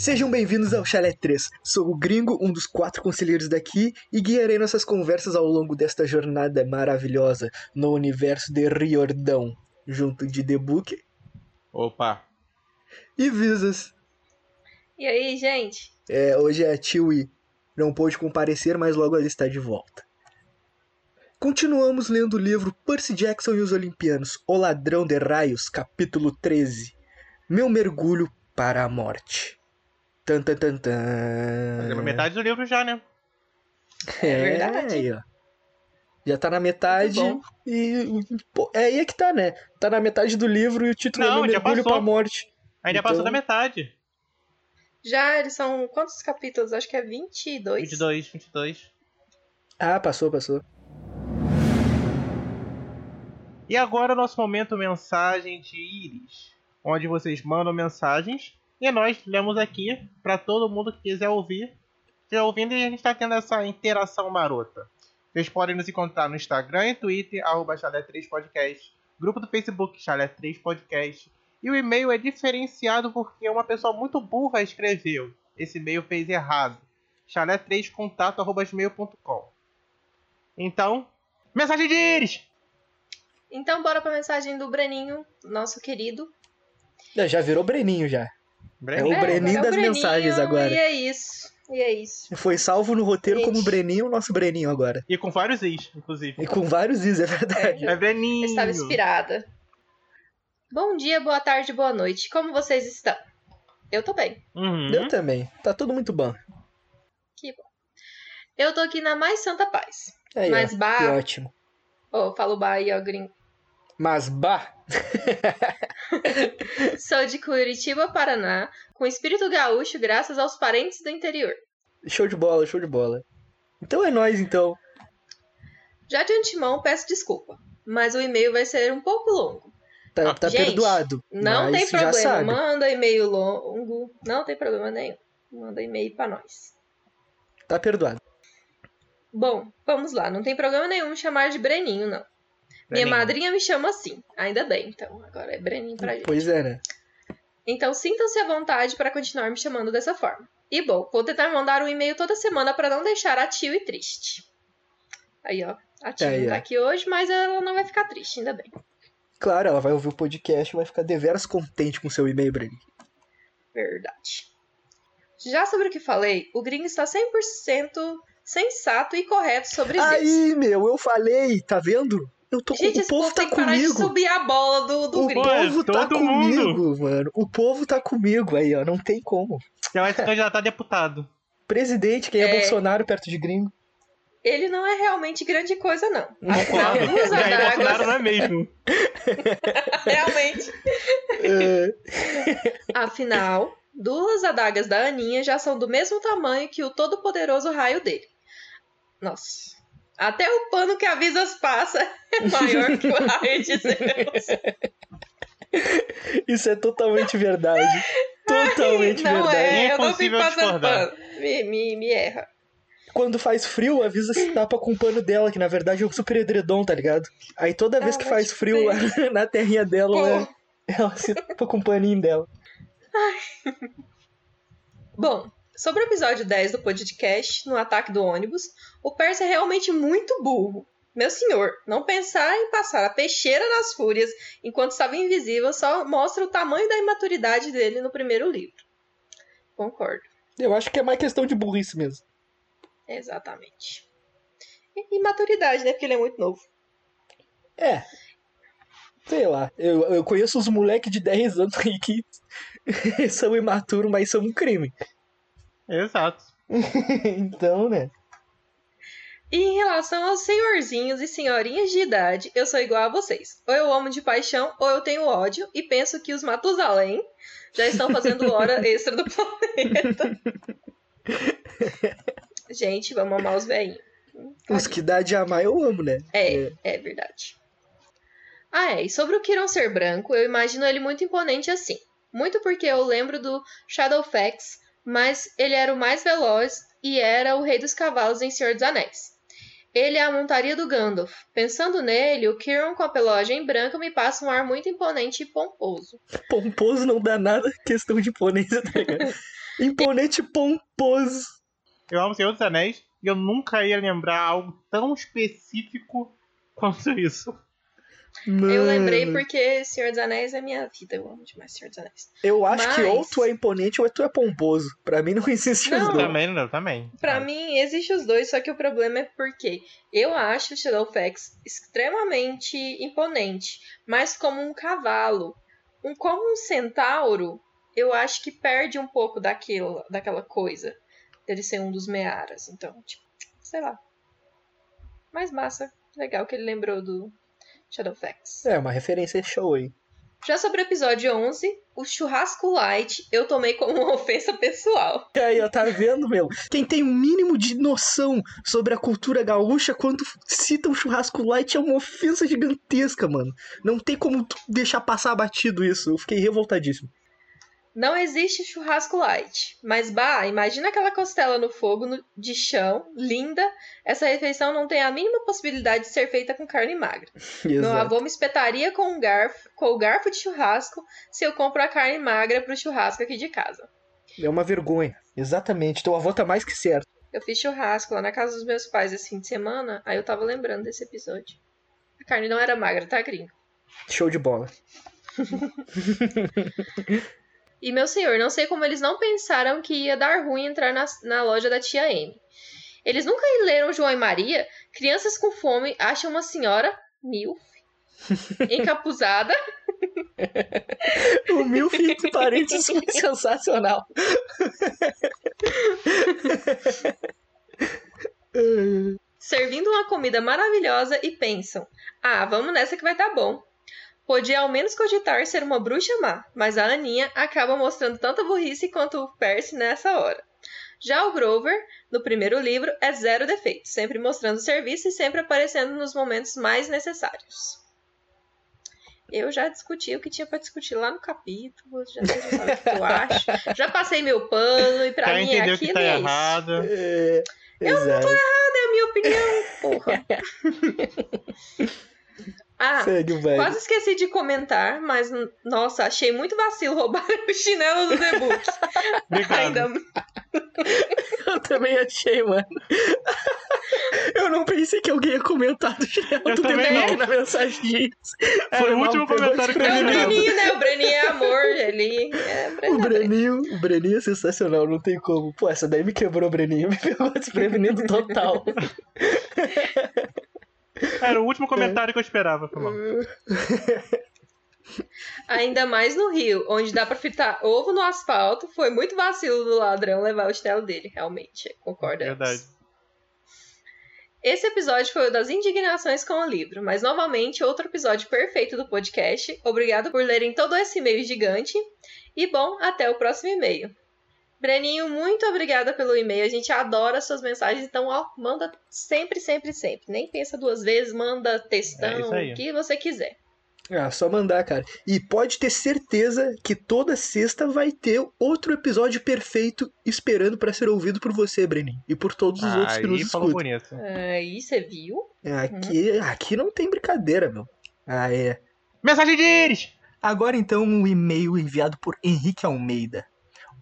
Sejam bem-vindos ao Chalé 3. Sou o Gringo, um dos quatro conselheiros daqui, e guiarei nossas conversas ao longo desta jornada maravilhosa no universo de Riordão, junto de The Book Opa! e Visas. E aí, gente? É, hoje a Tiwi não pôde comparecer, mas logo ela está de volta. Continuamos lendo o livro Percy Jackson e os Olimpianos, O Ladrão de Raios, capítulo 13. Meu mergulho para a morte. Tan, tan, tan, tan. Fazemos metade do livro já, né? É verdade. aí, ó. Já tá na metade e. pô, é aí é que tá, né? Tá na metade do livro e o título Não, é Mergulho pra Morte. Ainda Então- passou da metade. Já eles são quantos capítulos? Acho que é 22. 22, 22. Ah, passou, passou. E agora o nosso momento mensagem de Iris, onde vocês mandam mensagens e nós lemos aqui pra todo mundo que quiser ouvir. Estiver ouvindo e a gente tá tendo essa interação marota. Vocês podem nos encontrar no Instagram e Twitter, arroba Chalé3podcast, grupo do Facebook Chalé3podcast. E o e-mail é diferenciado porque uma pessoa muito burra escreveu. Esse e-mail fez errado. chalé3contato.gmail.com Então, mensagem de Iris! Então bora pra mensagem do Breninho, nosso querido. Já, já virou Breninho já. É o É, Breninho agora é o das mensagens agora. E é isso. E é isso. Foi salvo no roteiro Gente. como Breninho, o nosso Breninho agora. E com vários is, inclusive. E com vários is, é verdade. É Breninho. Eu estava inspirada. Bom dia, boa tarde, boa noite. Como vocês estão? Eu tô bem. Uhum. Eu também. Tá tudo muito bom. Que bom. Eu tô aqui na mais santa paz. Aí, Mas ó, que ótimo. Ô, falo bah aí, ó, gringo. Mas bah, Sou de Curitiba, Paraná, com espírito gaúcho graças aos parentes do interior. show de bola, show de bola. Então é nóis, então. Já de antemão, peço desculpa, mas o e-mail vai ser um pouco longo. Tá, tá Gente, perdoado. Não tem problema, manda e-mail longo, não tem problema nenhum. Manda e-mail pra nós. Tá perdoado. Bom, vamos lá, não tem problema nenhum chamar de Breninho, não. Minha Breninho. madrinha me chama assim, ainda bem, então agora é Breninho pra gente. Pois é, né? Então sintam-se à vontade para continuar me chamando dessa forma. E bom, vou tentar mandar um e-mail toda semana para não deixar a tio e triste. Aí, ó. A tia Aí, não tá ó. aqui hoje, mas ela não vai ficar triste, ainda bem. Claro, ela vai ouvir o podcast e vai ficar deveras contente com seu e-mail, Breninho. Verdade. Já sobre o que falei, o gringo está 100% sensato e correto sobre isso. Aí, meu, eu falei, tá vendo? Eu tô com... Gente, o povo povo tá comigo. subir a bola do, do O é povo tá todo comigo, mano. O povo tá comigo aí, ó. Não tem como. Já vai se candidatar a deputado. Presidente, quem é, É. Bolsonaro perto de gringo? Ele não é realmente grande coisa, não. Afinal, Concordo. duas Jair Bolsonaro adagas, não é mesmo. realmente. É, Afinal, duas adagas da Aninha já são do mesmo tamanho que o todo-poderoso raio dele. Nossa. Até o pano que a Visas passa é maior que o raio de Zeus. Isso é totalmente verdade. Totalmente não verdade. é, eu não fico Impossível passando discordar. pano. Me, me, me erra. Quando faz frio, avisa se tapa com o pano dela, que na verdade é um super edredom, tá ligado? Aí toda vez Ah, que vai faz frio lá na terrinha dela, ela, ela se tapa com o paninho dela. Bom, sobre o episódio 10 do podcast, no ataque do ônibus, o Percy é realmente muito burro. Meu senhor, não pensar em passar a peixeira nas fúrias enquanto estava invisível só mostra o tamanho da imaturidade dele no primeiro livro. Concordo, Eu acho que é mais questão de burrice mesmo. exatamente. E imaturidade, né? Porque ele é muito novo. É. Sei lá, eu, eu conheço uns moleques de 10 anos aí que são imaturos, mas são um crime. Exato. então, né? E em relação aos senhorzinhos e senhorinhas de idade, eu sou igual a vocês. Ou eu amo de paixão, ou eu tenho ódio e penso que os Matusalém já estão fazendo hora extra do planeta. Gente, vamos amar os velhinhos. Os que dá de amar eu amo, né? É, é verdade. Ah, é. E sobre o Kiron ser branco, eu imagino ele muito imponente assim. Muito porque eu lembro do Shadowfax, mas ele era o mais veloz e era o rei dos cavalos em Senhor dos Anéis. Ele é a montaria do Gandalf. Pensando nele, o Kiron com a pelagem branca me passa um ar muito imponente e pomposo. Pomposo não dá nada questão de imponência, tá ligado? Imponente pomposo. Eu amo Senhor dos Anéis e eu nunca ia lembrar algo tão específico quanto isso. Mano, Eu lembrei porque Senhor dos Anéis é minha vida. Eu amo demais Senhor dos Anéis. Eu acho que Mas- ou tu é imponente ou tu é pomposo. Pra mim não existe os Não. dois. Também, não, também. Pra mim, existe os dois, só que o problema é porque eu acho o Shadowfax extremamente imponente, mas como um cavalo. Um, como um centauro, eu acho que perde um pouco daquilo, daquela coisa dele ser um dos Mearas. Então, tipo, sei lá. Mais massa. Legal que ele lembrou do Shadowfax. É, uma referência show aí. Já sobre o episódio 11, o churrasco light eu tomei como uma ofensa pessoal. E aí, ó, tá vendo, meu? Quem tem um mínimo de noção sobre a cultura gaúcha, quando cita um churrasco light, é uma ofensa gigantesca, mano. Não tem como deixar passar batido isso. Eu fiquei revoltadíssimo. Não existe churrasco light. Mas, bah, imagina aquela costela no fogo no- de chão, linda. Essa refeição não tem a mínima possibilidade de ser feita com carne magra. Meu Exato. avô me espetaria com um garfo, com o garfo de churrasco se eu compro a carne magra pro churrasco aqui de casa. É uma vergonha. Exatamente. Teu avô tá mais que certo. Eu fiz churrasco lá na casa dos meus pais esse fim de semana, aí eu tava lembrando desse episódio. A carne não era magra, tá, gringo? Show de bola. E meu senhor, não sei como eles não pensaram que ia dar ruim entrar na, na loja da tia Amy. Eles nunca leram João e Maria? Crianças com fome acham uma senhora, milf, encapuzada, O Milf entre parênteses foi sensacional. servindo uma comida maravilhosa e pensam: ah, vamos nessa que vai dar bom. Podia ao menos cogitar ser uma bruxa má, mas a Aninha acaba mostrando tanta burrice quanto o Percy nessa hora. Já o Grover, no primeiro livro, é zero defeito, sempre mostrando serviço e sempre aparecendo nos momentos mais necessários. Eu já discuti o que tinha pra discutir lá no capítulo, já sei já sabe o que eu acho. Já passei meu pano e pra Já mim entendeu aqui que tá é isso. errado. É, exato. É a minha opinião, porra. ah, Segue o baile. Quase esqueci de comentar, mas nossa, achei muito vacilo roubar o chinelo do The Book. Obrigado. Ainda Eu também achei, mano. Eu não pensei que alguém ia comentar do chinelo Eu do não. na mensagem. Era Foi o último comentário que eu é o. Breninho, né? O Breninho é amor, ele é O Breninho. Breninho, o Breninho é sensacional, não tem como. Pô, essa daí me quebrou, Breninho. Me pegou desprevenido total. Era o último comentário que eu esperava. Foi mal. Ainda mais no Rio, onde dá pra fritar ovo no asfalto, foi muito vacilo do ladrão levar o chinelo dele, realmente. Concordo. Verdade. Esse episódio foi o das indignações com o livro, mas novamente outro episódio perfeito do podcast. Obrigado por lerem todo esse e-mail gigante. E bom, até o próximo e-mail. Breninho, muito obrigada pelo e-mail. A gente adora suas mensagens, então ó, manda sempre, sempre, sempre. Nem pensa duas vezes, manda É textão, aí. o que você quiser. Ah, só mandar, cara. E pode ter certeza que toda sexta vai ter outro episódio perfeito esperando pra ser ouvido por você, Breninho. E por todos os outros que nos escutam. bonito. Aí você viu? É, Aqui, aqui não tem brincadeira, meu. Ah, é. Mensagem de Iris! Agora então um e-mail enviado por Henrique Almeida.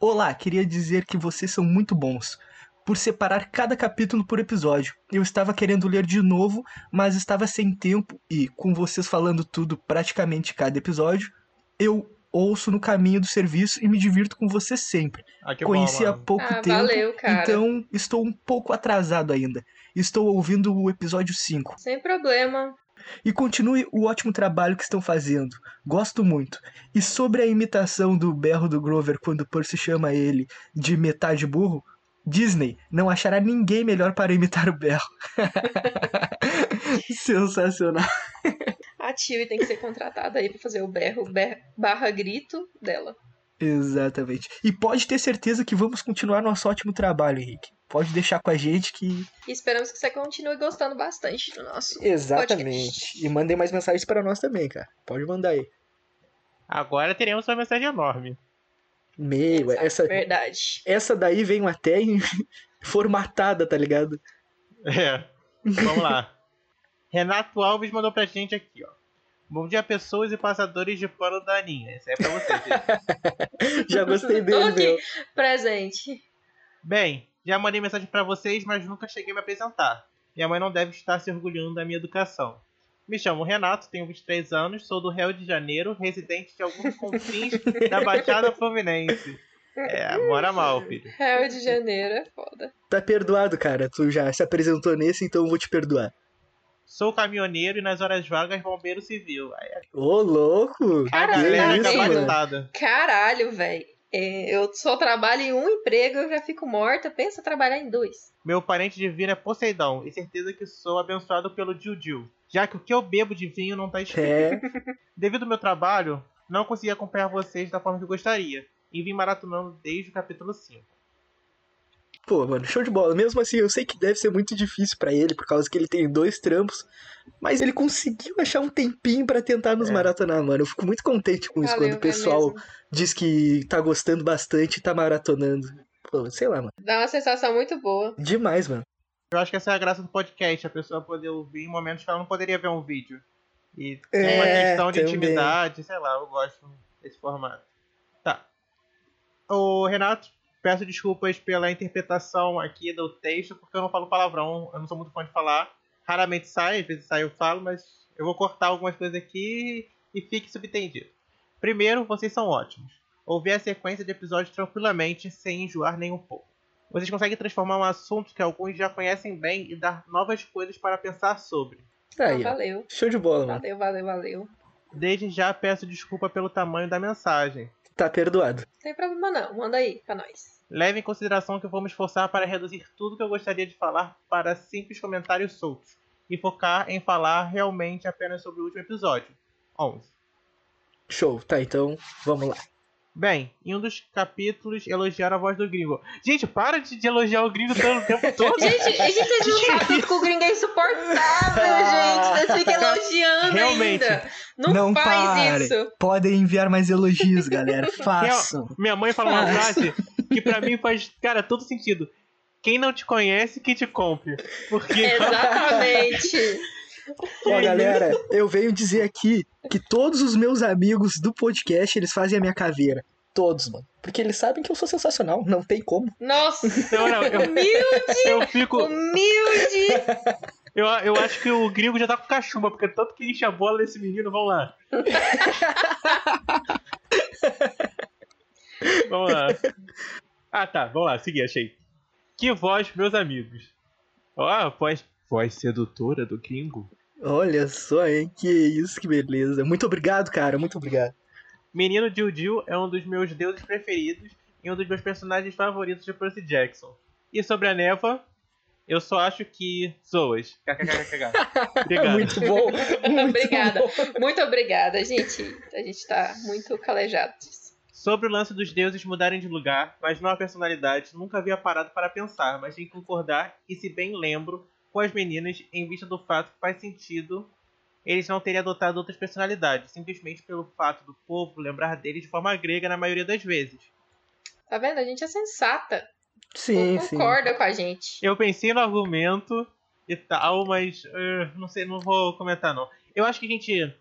Olá, queria dizer que vocês são muito bons por separar cada capítulo por episódio. Eu estava querendo ler de novo, mas estava sem tempo e com vocês falando tudo praticamente cada episódio, eu ouço no caminho do serviço e me divirto com vocês sempre. Ah, que Conheci bom, há pouco ah, tempo, valeu, cara. então estou um pouco atrasado ainda. Estou ouvindo o episódio 5. Sem problema. E continue o ótimo trabalho que estão fazendo. Gosto muito. E sobre a imitação do berro do Grover quando Percy chama ele de metade burro, Disney não achará ninguém melhor para imitar o berro. Sensacional. A Tilly tem que ser contratada aí pra fazer o berro, ber- barra grito dela. Exatamente. E pode ter certeza que vamos continuar nosso ótimo trabalho, Henrique. Pode deixar com a gente que. E esperamos que você continue gostando bastante do nosso. Exatamente. E mandem mais mensagens para nós também, cara. Pode mandar aí. Agora teremos uma mensagem enorme. Meu, Exato, essa, Verdade. essa daí vem até em- formatada, tá ligado? É. Vamos lá. Renato Alves mandou pra gente aqui, ó. Bom dia, pessoas e passadores de pano da Aninha. Esse é pra vocês. gente. Já gostei dele, meu. presente. Bem, já mandei mensagem pra vocês, mas nunca cheguei a me apresentar. Minha mãe não deve estar se orgulhando da minha educação. Me chamo Renato, tenho 23 anos, sou do Rio de Janeiro, residente de alguns confins da Baixada Fluminense. É, mora mal, filho. Rio de Janeiro, é foda. Tá perdoado, cara. Tu já se apresentou nesse, então eu vou te perdoar. Sou caminhoneiro e nas horas vagas bombeiro civil. É Ô, louco! a Caralho, isso, tá. Caralho, velho. Eu só trabalho em um emprego, eu já fico morta. Pensa trabalhar em dois. Meu parente de vinho é Poseidon, e certeza que sou abençoado pelo Jiu já que o que eu bebo de vinho não tá escrito. É, Devido ao meu trabalho, não consegui acompanhar vocês da forma que gostaria, e vim maratonando desde o capítulo 5. Pô, mano, show de bola. Mesmo assim, eu sei que deve ser muito difícil pra ele, por causa que ele tem dois trampos, mas ele conseguiu achar um tempinho pra tentar nos É. maratonar, mano. Eu fico muito contente com isso, Valeu, quando o é pessoal mesmo. diz que tá gostando bastante e tá maratonando. Pô, sei lá, mano. Dá uma sensação muito boa. Demais, mano. Eu acho que essa é a graça do podcast, a pessoa poder ouvir em momentos que ela não poderia ver um vídeo. E tem uma É, questão de também. intimidade, sei lá, eu gosto desse formato. Tá. Ô, Renato, peço desculpas pela interpretação aqui do texto, porque eu não falo palavrão, eu não sou muito fã de falar. Raramente sai, às vezes sai eu falo, mas eu vou cortar algumas coisas aqui e fique subentendido. Primeiro, vocês são ótimos. Ouvi a sequência de episódios tranquilamente, sem enjoar nem um pouco. Vocês conseguem transformar um assunto que alguns já conhecem bem e dar novas coisas para pensar sobre. Aí, Ah, ó. valeu. Show de bola, mano. Valeu, valeu, valeu. Desde já peço desculpa pelo tamanho da mensagem. Tá perdoado. Tem problema não. Manda aí pra nós. Leve em consideração que eu vou me esforçar para reduzir tudo que eu gostaria de falar para simples comentários soltos e focar em falar realmente apenas sobre o último episódio, 11. Show. Tá, então, vamos lá. Bem, em um dos capítulos elogiaram a voz do gringo. Gente, para de, de elogiar o gringo todo o tempo todo. Gente, a gente vocês não sabem que o gringo é insuportável, gente. Vocês ficam elogiando Realmente. ainda. Não, Não faz pare. isso. Podem enviar mais elogios, galera. Façam. Minha mãe fala uma frase que pra mim faz, cara, todo sentido. Quem não te conhece, que te compre. Porque Exatamente. Ó, galera, eu venho dizer aqui que todos os meus amigos do podcast, eles fazem a minha caveira. Todos, mano. Porque eles sabem que eu sou sensacional. Não tem como. Nossa, Não, não, eu, humilde, eu fico. humilde. Eu, eu acho que o gringo já tá com cachumba, porque tanto que enche a bola desse menino, vamos lá. vamos lá. Ah, tá, vamos lá, segui, achei. Que voz, meus amigos. Ó, voz, voz sedutora do gringo. Olha só, hein? Que isso, que beleza. Muito obrigado, cara. Muito obrigado. Menino Jill Jill é um dos meus deuses preferidos e um dos meus personagens favoritos de Percy Jackson. E sobre a Neva, eu só acho que zoas. KKKKK. Obrigado. Muito bom. Muito obrigada. bom. Muito obrigada, gente. A gente tá muito calejado disso. Sobre o lance dos deuses mudarem de lugar, mas não a personalidade, nunca havia parado para pensar, mas tem que concordar e se bem lembro com as meninas em vista do fato que faz sentido eles não terem adotado outras personalidades, simplesmente pelo fato do povo lembrar deles de forma grega na maioria das vezes. Tá vendo? A gente é sensata. Sim, sim. Concorda com a gente. Eu pensei no argumento e tal, mas eh, não sei, não vou comentar não. Eu acho que a gente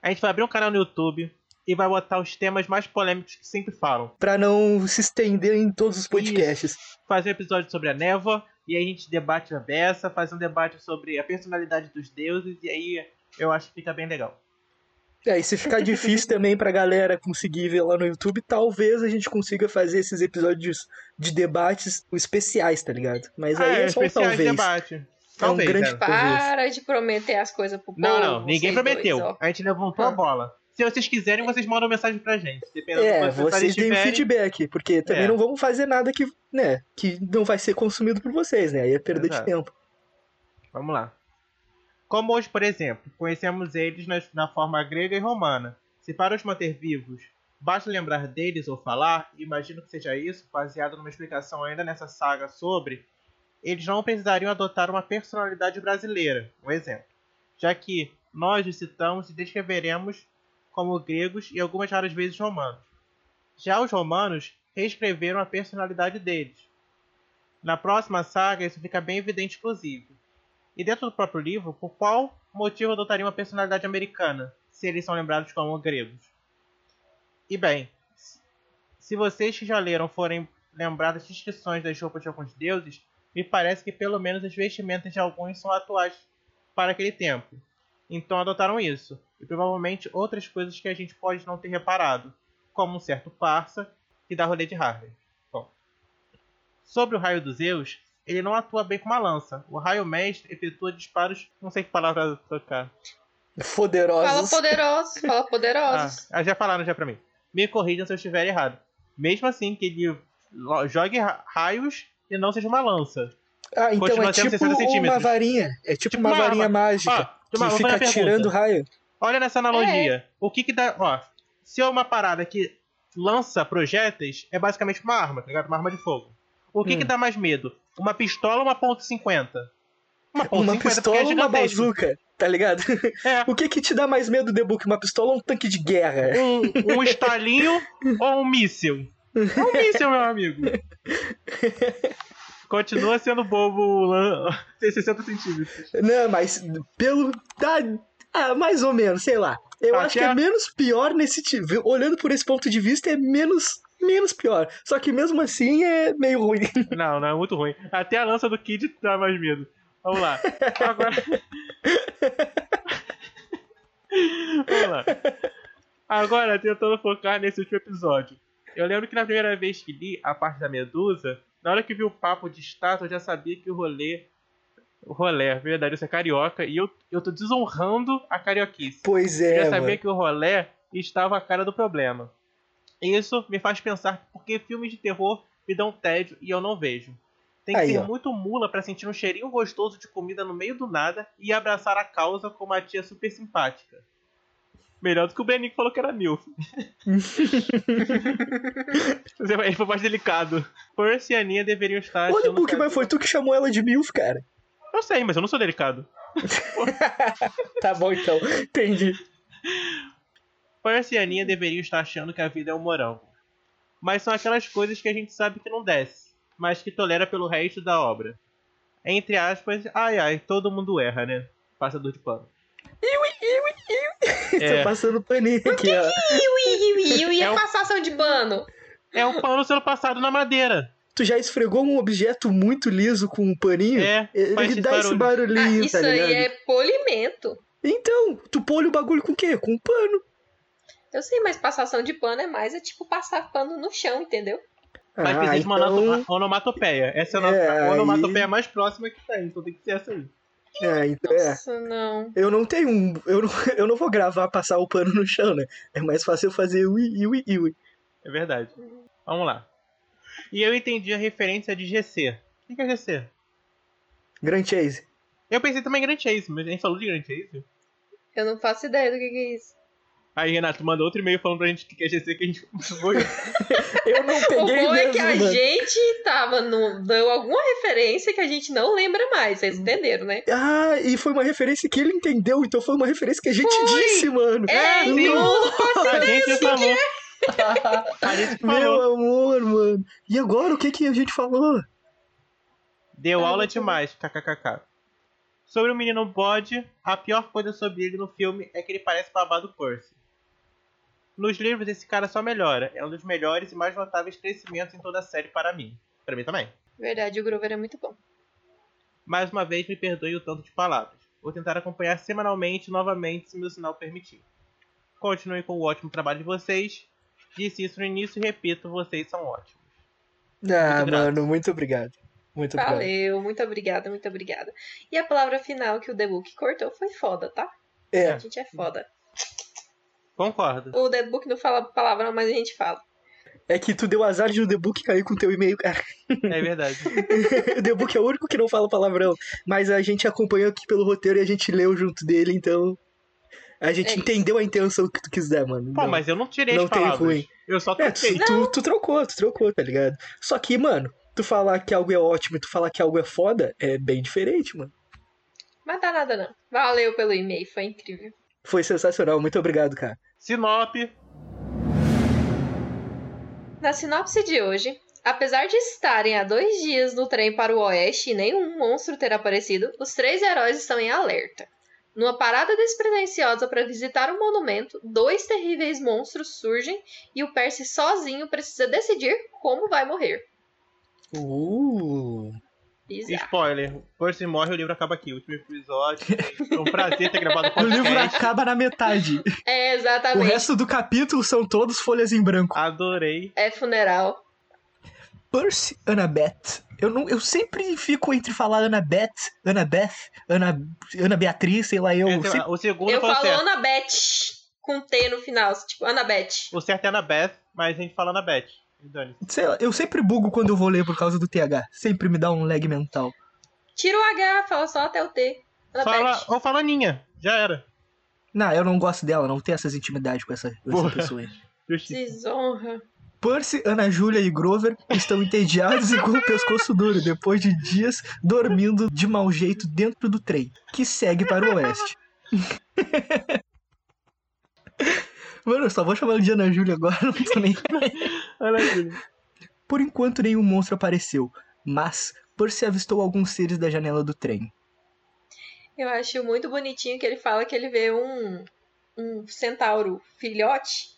a gente vai abrir um canal no YouTube e vai botar os temas mais polêmicos que sempre falam. Pra não se estender em todos os podcasts. Fazer um episódio sobre a névoa e aí a gente debate a beça, fazer um debate sobre a personalidade dos deuses e aí eu acho que fica bem legal. É, e se ficar difícil também pra galera conseguir ver lá no YouTube, talvez a gente consiga fazer esses episódios de debates especiais, tá ligado? Mas aí ah, é só um talvez. debate. É um Talvez, grande é. Para de prometer as coisas pro povo. Não, não, ninguém prometeu. dois, a gente levantou Ah. a bola. Se vocês quiserem, vocês mandam mensagem pra gente. Dependendo É, do que vocês deem tiverem. feedback, porque também É. não vamos fazer nada que, né, que não vai ser consumido por vocês, né? Aí é perda Exato. de tempo. Vamos lá. Como hoje, por exemplo, conhecemos eles na, na forma grega e romana. Se para os manter vivos, basta lembrar deles ou falar, imagino que seja isso, baseado numa explicação ainda nessa saga sobre, eles não precisariam adotar uma personalidade brasileira, um exemplo, já que nós os citamos e descreveremos como gregos e algumas raras vezes romanos. Já os romanos reescreveram a personalidade deles. Na próxima saga, isso fica bem evidente, inclusive. E dentro do próprio livro, por qual motivo adotaria uma personalidade americana, se eles são lembrados como gregos. E bem, se vocês que já leram forem lembrados das descrições das roupas de alguns deuses, me parece que pelo menos as vestimentas de alguns são atuais para aquele tempo. Então adotaram isso, e provavelmente outras coisas que a gente pode não ter reparado, como um certo parça que dá rolê de Harvey. Bom, sobre o raio dos Zeus, ele não atua bem com uma lança. O raio mestre efetua disparos, não sei que palavra trocar. Poderosos. Fala poderosos, fala poderosos. Ah, já falaram já pra mim. Me corrijam se eu estiver errado. Mesmo assim, que ele jogue raios e não seja uma lança. Ah, então Continua é tipo 60 centímetros. uma varinha. É tipo, Tipo uma uma varinha mágica que uma- fazer fica tirando raio. Olha nessa analogia. O que que dá. Ó, se é uma parada que lança projéteis, é basicamente uma arma, tá ligado? Uma arma de fogo. O que Hum. que dá mais medo? Uma pistola ou uma ponto .50? Uma ponto Uma 50 pistola porque ou é uma bazuca, tá ligado? É. O que que te dá mais medo, The Book? Uma pistola ou um tanque de guerra? Um, um estalinho ou um míssil? É um míssil, meu amigo. Continua sendo bobo lan- ter 60 centímetros. Não, mas pelo. Tá, ah, mais ou menos, sei lá. Eu Até acho que é menos pior nesse tipo. Olhando por esse ponto de vista, é menos. Menos pior. Só que mesmo assim é meio ruim. Não, não, é muito ruim. Até a lança do Kid dá mais medo. Vamos lá. Agora. Vamos lá. Agora, tentando focar nesse último episódio. Eu lembro que na primeira vez que li a parte da Medusa, na hora que vi o papo de estátua, eu já sabia que o rolê. O rolê, na verdade, isso é carioca, e eu, eu tô desonrando a carioquice. Pois Eu é, já sabia mano. que o rolê estava a cara do problema. Isso me faz pensar porque filmes de terror me dão tédio e eu não vejo. Tem que Aí, ser ó. muito mula pra sentir um cheirinho gostoso de comida no meio do nada e abraçar a causa com uma tia super simpática. Melhor do que o Beninho que falou que era milf. Ele foi mais delicado. Percy e Aninha deveriam estar achando Book, mas foi tu que chamou ela de MILF, cara. Eu sei, mas eu não sou delicado. Tá bom então, entendi. Percy e Aninha deveriam estar achando que a vida é um morango. Mas são aquelas coisas que a gente sabe que não desce, mas que tolera pelo resto da obra. Entre aspas, ai ai, todo mundo erra, né? Passador de pano. Tô É, passando paninho aqui, ó. Iu, iu, iu, e É a o- passação de pano? é um pano sendo passado na madeira. Tu já esfregou um objeto muito liso com um paninho? É, Ele faz esse dá esse Ah, barulhinho, isso tá ligado? aí é polimento. Então, tu polha o bagulho com o quê? Com um pano. Eu sei, mas passação de pano é mais é tipo passar pano no chão, entendeu? Mas ah, precisa de uma então... onomato- onomatopeia. Essa é a nossa- É, a aí- onomatopeia mais próxima que tem, então tem que ser essa aí. É, então, é. Nossa, não. Eu não tenho um. Eu não, eu não vou gravar passar o pano no chão, né? É mais fácil eu fazer ui, ui, ui. É verdade. Vamos lá. E eu entendi a referência de GC. O que é GC? Grand Chase. Eu pensei também em Grand Chase, mas a gente falou de Grand Chase. Eu não faço ideia do que, que é isso. Aí, Renato, manda outro e-mail falando pra gente o que é GC que a gente foi. Eu não O peguei bom é mesmo, que a mano. gente tava no. deu alguma referência que a gente não lembra mais. Vocês entenderam, né? Ah, e foi uma referência que ele entendeu, então foi uma referência que a gente Foi. disse, mano. É, nossa, a gente falou. A gente Meu falou. amor, mano. E agora, o que que a gente falou? Deu Ah, aula muito demais, kkkk. Sobre o menino bode, a pior coisa sobre ele no filme é que ele parece babado Percy. Nos livros, esse cara só melhora. É um dos melhores e mais notáveis crescimentos em toda a série para mim. Para mim também. Verdade, o Grover é muito bom. Mais uma vez, me perdoe o tanto de palavras. Vou tentar acompanhar semanalmente novamente, se meu sinal permitir. Continue com o ótimo trabalho de vocês. Disse isso no início e repito, vocês são ótimos. Ah, Muito grato. mano, muito obrigado. Muito obrigado. Valeu, muito obrigada, muito obrigada. E a palavra final que o The Book cortou foi foda, tá? A É, gente é foda. Concordo. O The Book não fala palavrão, mas a gente fala. é que tu deu azar de o The Book cair com teu e-mail, cara. É verdade. o The Book é o único que não fala palavrão. Mas a gente acompanhou aqui pelo roteiro e a gente leu junto dele, então. A gente É entendeu a intenção que tu quiser, mano. Pô, Não- mas eu não tirei não as tem palavras. ruim. Eu só É, troquei. tu, tu, tu trocou, tu trocou, tá ligado? Só que, mano, tu falar que algo é ótimo e tu falar que algo é foda é bem diferente, mano. Mas dá nada não. Valeu pelo e-mail, foi incrível. Foi sensacional, muito obrigado, cara. Sinop. Na sinopse de hoje, apesar de estarem há dois dias no trem para o oeste e nenhum monstro ter aparecido, os três heróis estão em alerta. Numa parada despretensiosa para visitar um monumento, dois terríveis monstros surgem e o Percy sozinho precisa decidir como vai morrer. Uh. Bizarro. Spoiler, Percy morre e o livro acaba aqui. O último episódio. É um prazer ter gravado o O podcast. livro acaba na metade. É, O exatamente. resto do capítulo são todos folhas em branco. Adorei. É funeral. Percy, Annabeth. Eu, não, eu sempre fico entre falar Annabeth, Annabeth, Ana, Ana Beatriz, sei lá, eu. Esse- sempre- o segundo Eu foi o falo certo. Annabeth com T no final, tipo Annabeth. O certo é Annabeth, mas a gente fala Annabeth. Sei lá, eu sempre bugo quando eu vou ler por causa do TH. Sempre me dá um lag mental. Tira o H, fala só até o T. Fala, Annabeth. ou fala Aninha. Já era. Não, eu não gosto dela, não tenho essas intimidades com essa, com essa pessoa aí. Desonra. Percy, Ana Júlia e Grover estão entediados e com o pescoço duro depois de dias dormindo de mau jeito dentro do trem, que segue para o oeste. Mano, eu só vou chamar de Ana Júlia agora, não tô nem. Olha aqui. Por enquanto, nenhum monstro apareceu, mas Percy avistou alguns seres da janela do trem. Eu acho muito bonitinho que ele fala que ele vê um, um centauro filhote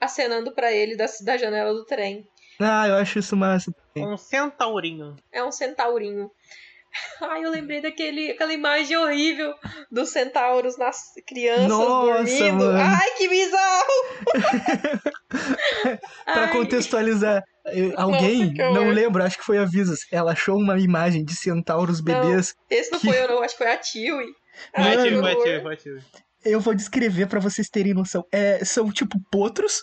acenando pra ele da, da janela do trem. Ah, eu acho isso massa. Um centaurinho. É um centaurinho. Ai, eu lembrei daquele, aquela imagem horrível dos centauros nas crianças Nossa, dormindo. mano. Ai, que bizarro! Pra Ai, contextualizar, eh, alguém, horror. não lembro, acho que foi a Visas, ela achou uma imagem de centauros bebês. Esse não que- foi eu, não. Acho que foi a Tiwi. Tio, vai, horror. tio, vai, tio. Eu vou descrever pra vocês terem noção. É, são tipo potros,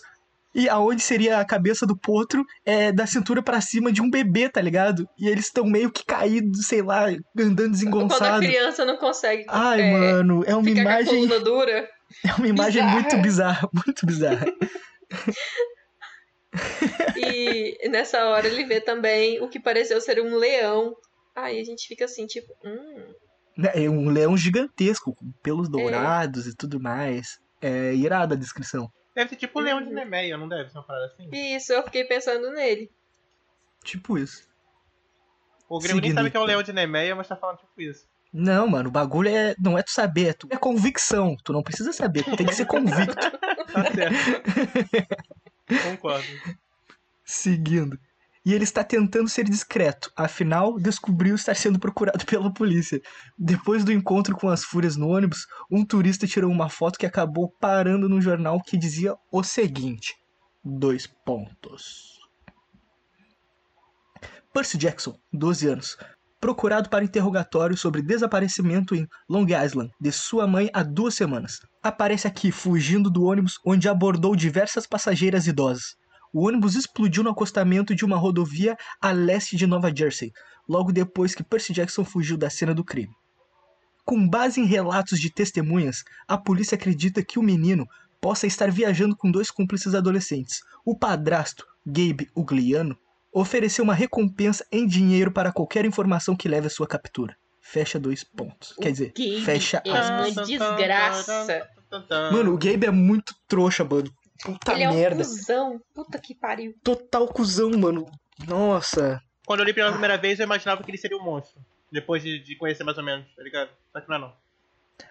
e aonde seria a cabeça do potro é da cintura pra cima de um bebê, tá ligado? E eles estão meio que caídos, sei lá, andando Quando a criança não consegue Ai, é, mano, é uma imagem, dura. é uma imagem bizarra. muito bizarra, muito bizarra. E nessa hora ele vê também o que pareceu ser um leão. Aí a gente fica assim, tipo, hum, É um leão gigantesco, com pelos dourados e tudo mais. É irada a descrição. Deve ser tipo o Leão de Uhum. Nemeia, não deve ser uma parada assim? isso, eu fiquei pensando nele. Tipo isso. O Grêmio nem sabe que é o. Leão de Nemeia, mas tá falando tipo isso. Não, mano, o bagulho é, não é tu saber, é, tu, é convicção. Tu não precisa saber, tu tem que ser convicto. Tá certo. Concordo. Seguindo. E ele está tentando ser discreto, afinal, descobriu estar sendo procurado pela polícia. Depois do encontro com as fúrias no ônibus, um turista tirou uma foto que acabou parando num jornal que dizia o seguinte: dois pontos. Percy Jackson, 12 anos, procurado para interrogatório sobre desaparecimento em Long Island de sua mãe há duas semanas. Aparece aqui fugindo do ônibus onde abordou diversas passageiras idosas. O ônibus explodiu no acostamento de uma rodovia a leste de Nova Jersey, logo depois que Percy Jackson fugiu da cena do crime. Com base em relatos de testemunhas, a polícia acredita que o menino possa estar viajando com dois cúmplices adolescentes. O padrasto, Gabe Ugliano, ofereceu uma recompensa em dinheiro para qualquer informação que leve à sua captura. Fecha dois pontos. Quer dizer, Gabe fecha é aspas. uma desgraça. Mano, o Gabe é muito trouxa, mano. Puta ele é um merda. cuzão. Puta que pariu. Total cuzão, mano. Nossa. Quando eu li pela primeira vez, eu imaginava que ele seria um monstro. Depois de, de conhecer mais ou menos, tá ligado? Só que não é não.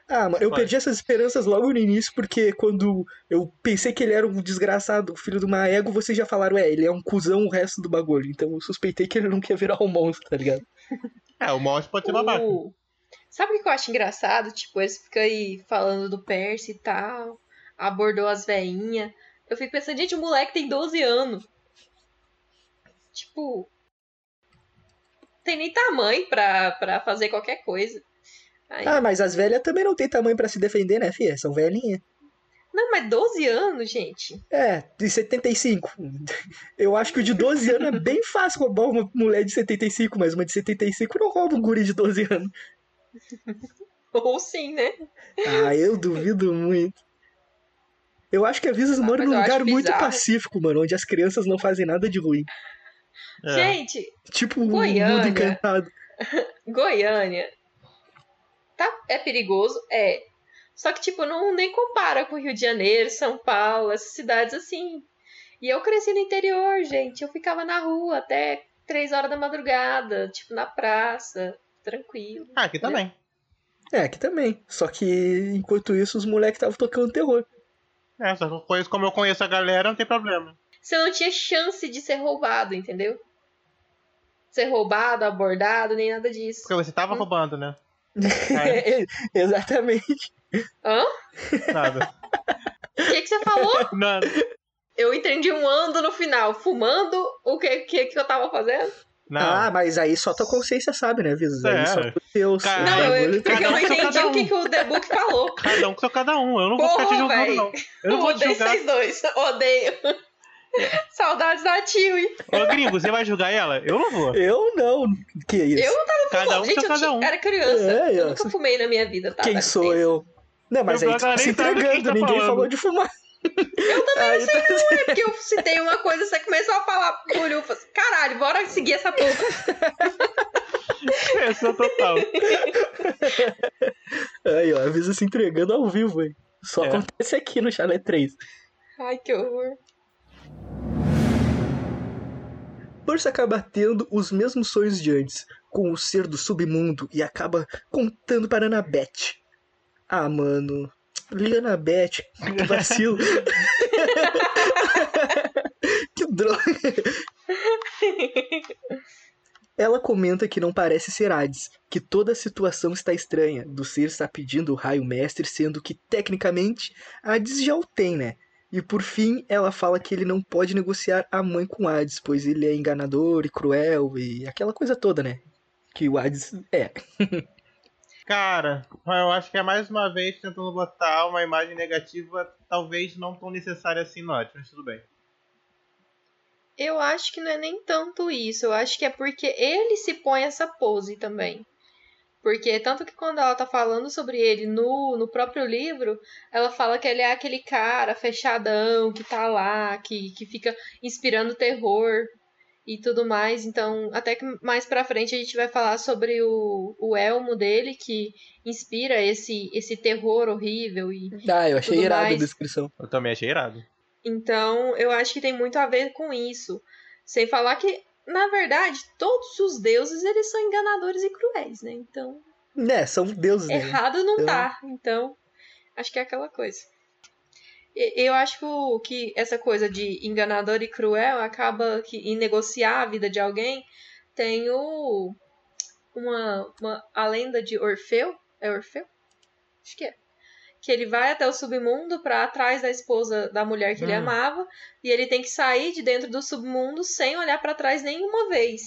Ah, mano, eu perdi essas esperanças logo no início, porque quando eu pensei que ele era um desgraçado, filho de uma ego, vocês já falaram, é, ele é um cuzão o resto do bagulho. Então eu suspeitei que ele não quer virar um monstro, tá ligado? É, o monstro pode ser babaca. O- Sabe o que eu acho engraçado? Tipo, eles ficam aí falando do Percy e tal. Abordou as veinhas. Eu fico pensando, gente, o moleque tem 12 anos. Tipo. Tem nem tamanho pra, pra fazer qualquer coisa. Aí- Ah, mas as velhas também não tem tamanho pra se defender, né, filha? São velhinhas. Não, mas 12 anos, gente. É, de 75. Eu acho que o de 12 anos é bem fácil roubar uma mulher de 75, mas uma de 75 não rouba um guri de 12 anos. Ou sim, né? Ah, eu duvido muito. Eu acho que a Visas Ah, mora num lugar muito pacífico, mano, onde as crianças não fazem nada de ruim. É. Gente, Tipo o Goiânia. mundo encantado. Goiânia. Tá, é perigoso? É. Só que, tipo, não nem compara com Rio de Janeiro, São Paulo, essas cidades assim. E eu cresci no interior, gente. Eu ficava na rua até três horas da madrugada, tipo, na praça, tranquilo. Ah, aqui também. É, aqui também. Só que enquanto isso, os moleques estavam tocando terror. É, só que eu conheço, como eu conheço a galera, não tem problema. Você não tinha chance de ser roubado, entendeu? Ser roubado, abordado, nem nada disso. Porque você tava roubando, né? Exatamente. Hã? Nada. O que, que você falou? Nada. Eu entendi um ando no final. Fumando, o que, que, que eu tava fazendo? Não. Ah, mas aí só tua consciência sabe, né, Visos? Aí É. só pro teu Cara, Não, eu, porque eu não Cada um entendi cada o que, um. que o The Book falou. Cada um com seu cada um. Eu não vou ficar te Porra, julgando, véi. não. Eu não vou te odeio julgar. vocês dois. Odeio. Saudades da Tiwi. Ô, gringo, você vai julgar ela? Eu não vou. Eu não. Que isso? Eu não tava Cada fumando. um Gente, com eu cada um. era criança. É, eu ó, nunca fumei na minha vida, tá? Quem Dá sou eu? Não, mas aí tá se entregando, tá ninguém falando. falou de fumar. Eu também Aí não sei tá- não, é porque eu citei uma coisa, você começou a falar falei assim, caralho, bora seguir essa porra. Essa total. Aí, ó, avisa se entregando ao vivo, hein? Só É. acontece aqui no Chalé 3. Ai, que horror. Percy acaba tendo os mesmos sonhos de antes, com o ser do submundo, e acaba contando para Annabeth. Ah, mano. Liana Beth, que vacilo. que droga. Ela comenta que não parece ser Hades, que toda a situação está estranha, do ser estar pedindo o raio mestre, sendo que, tecnicamente, Hades já o tem, né? E por fim, ela fala que ele não pode negociar a mãe com Hades, pois ele é enganador e cruel e aquela coisa toda, né? Que o Hades é. Cara, eu acho que é mais uma vez tentando botar uma imagem negativa, talvez não tão necessária assim no Hades, mas tudo bem. Eu acho que não é nem tanto isso, eu acho que é porque ele se põe essa pose também. Porque tanto que quando ela tá falando sobre ele no, no próprio livro, ela fala que ele é aquele cara fechadão, que tá lá, que, que fica inspirando terror e tudo mais. Então, até que mais pra frente a gente vai falar sobre o, o elmo dele, que inspira esse, esse terror horrível. E Ah, eu achei irado a mais. descrição. Eu também achei irado. então, eu acho que tem muito a ver com isso. Sem falar que, na verdade, todos os deuses eles são enganadores e cruéis, né? Então, Né, são deuses, né? errado não Então- tá. Então, acho que é aquela coisa. Eu acho que essa coisa de enganador e cruel acaba que em negociar a vida de alguém tem o uma, uma a lenda de Orfeu, é Orfeu? Acho que é. Que ele vai até o submundo pra atrás da esposa da mulher que ele Hum. amava e ele tem que sair de dentro do submundo sem olhar pra trás nenhuma vez.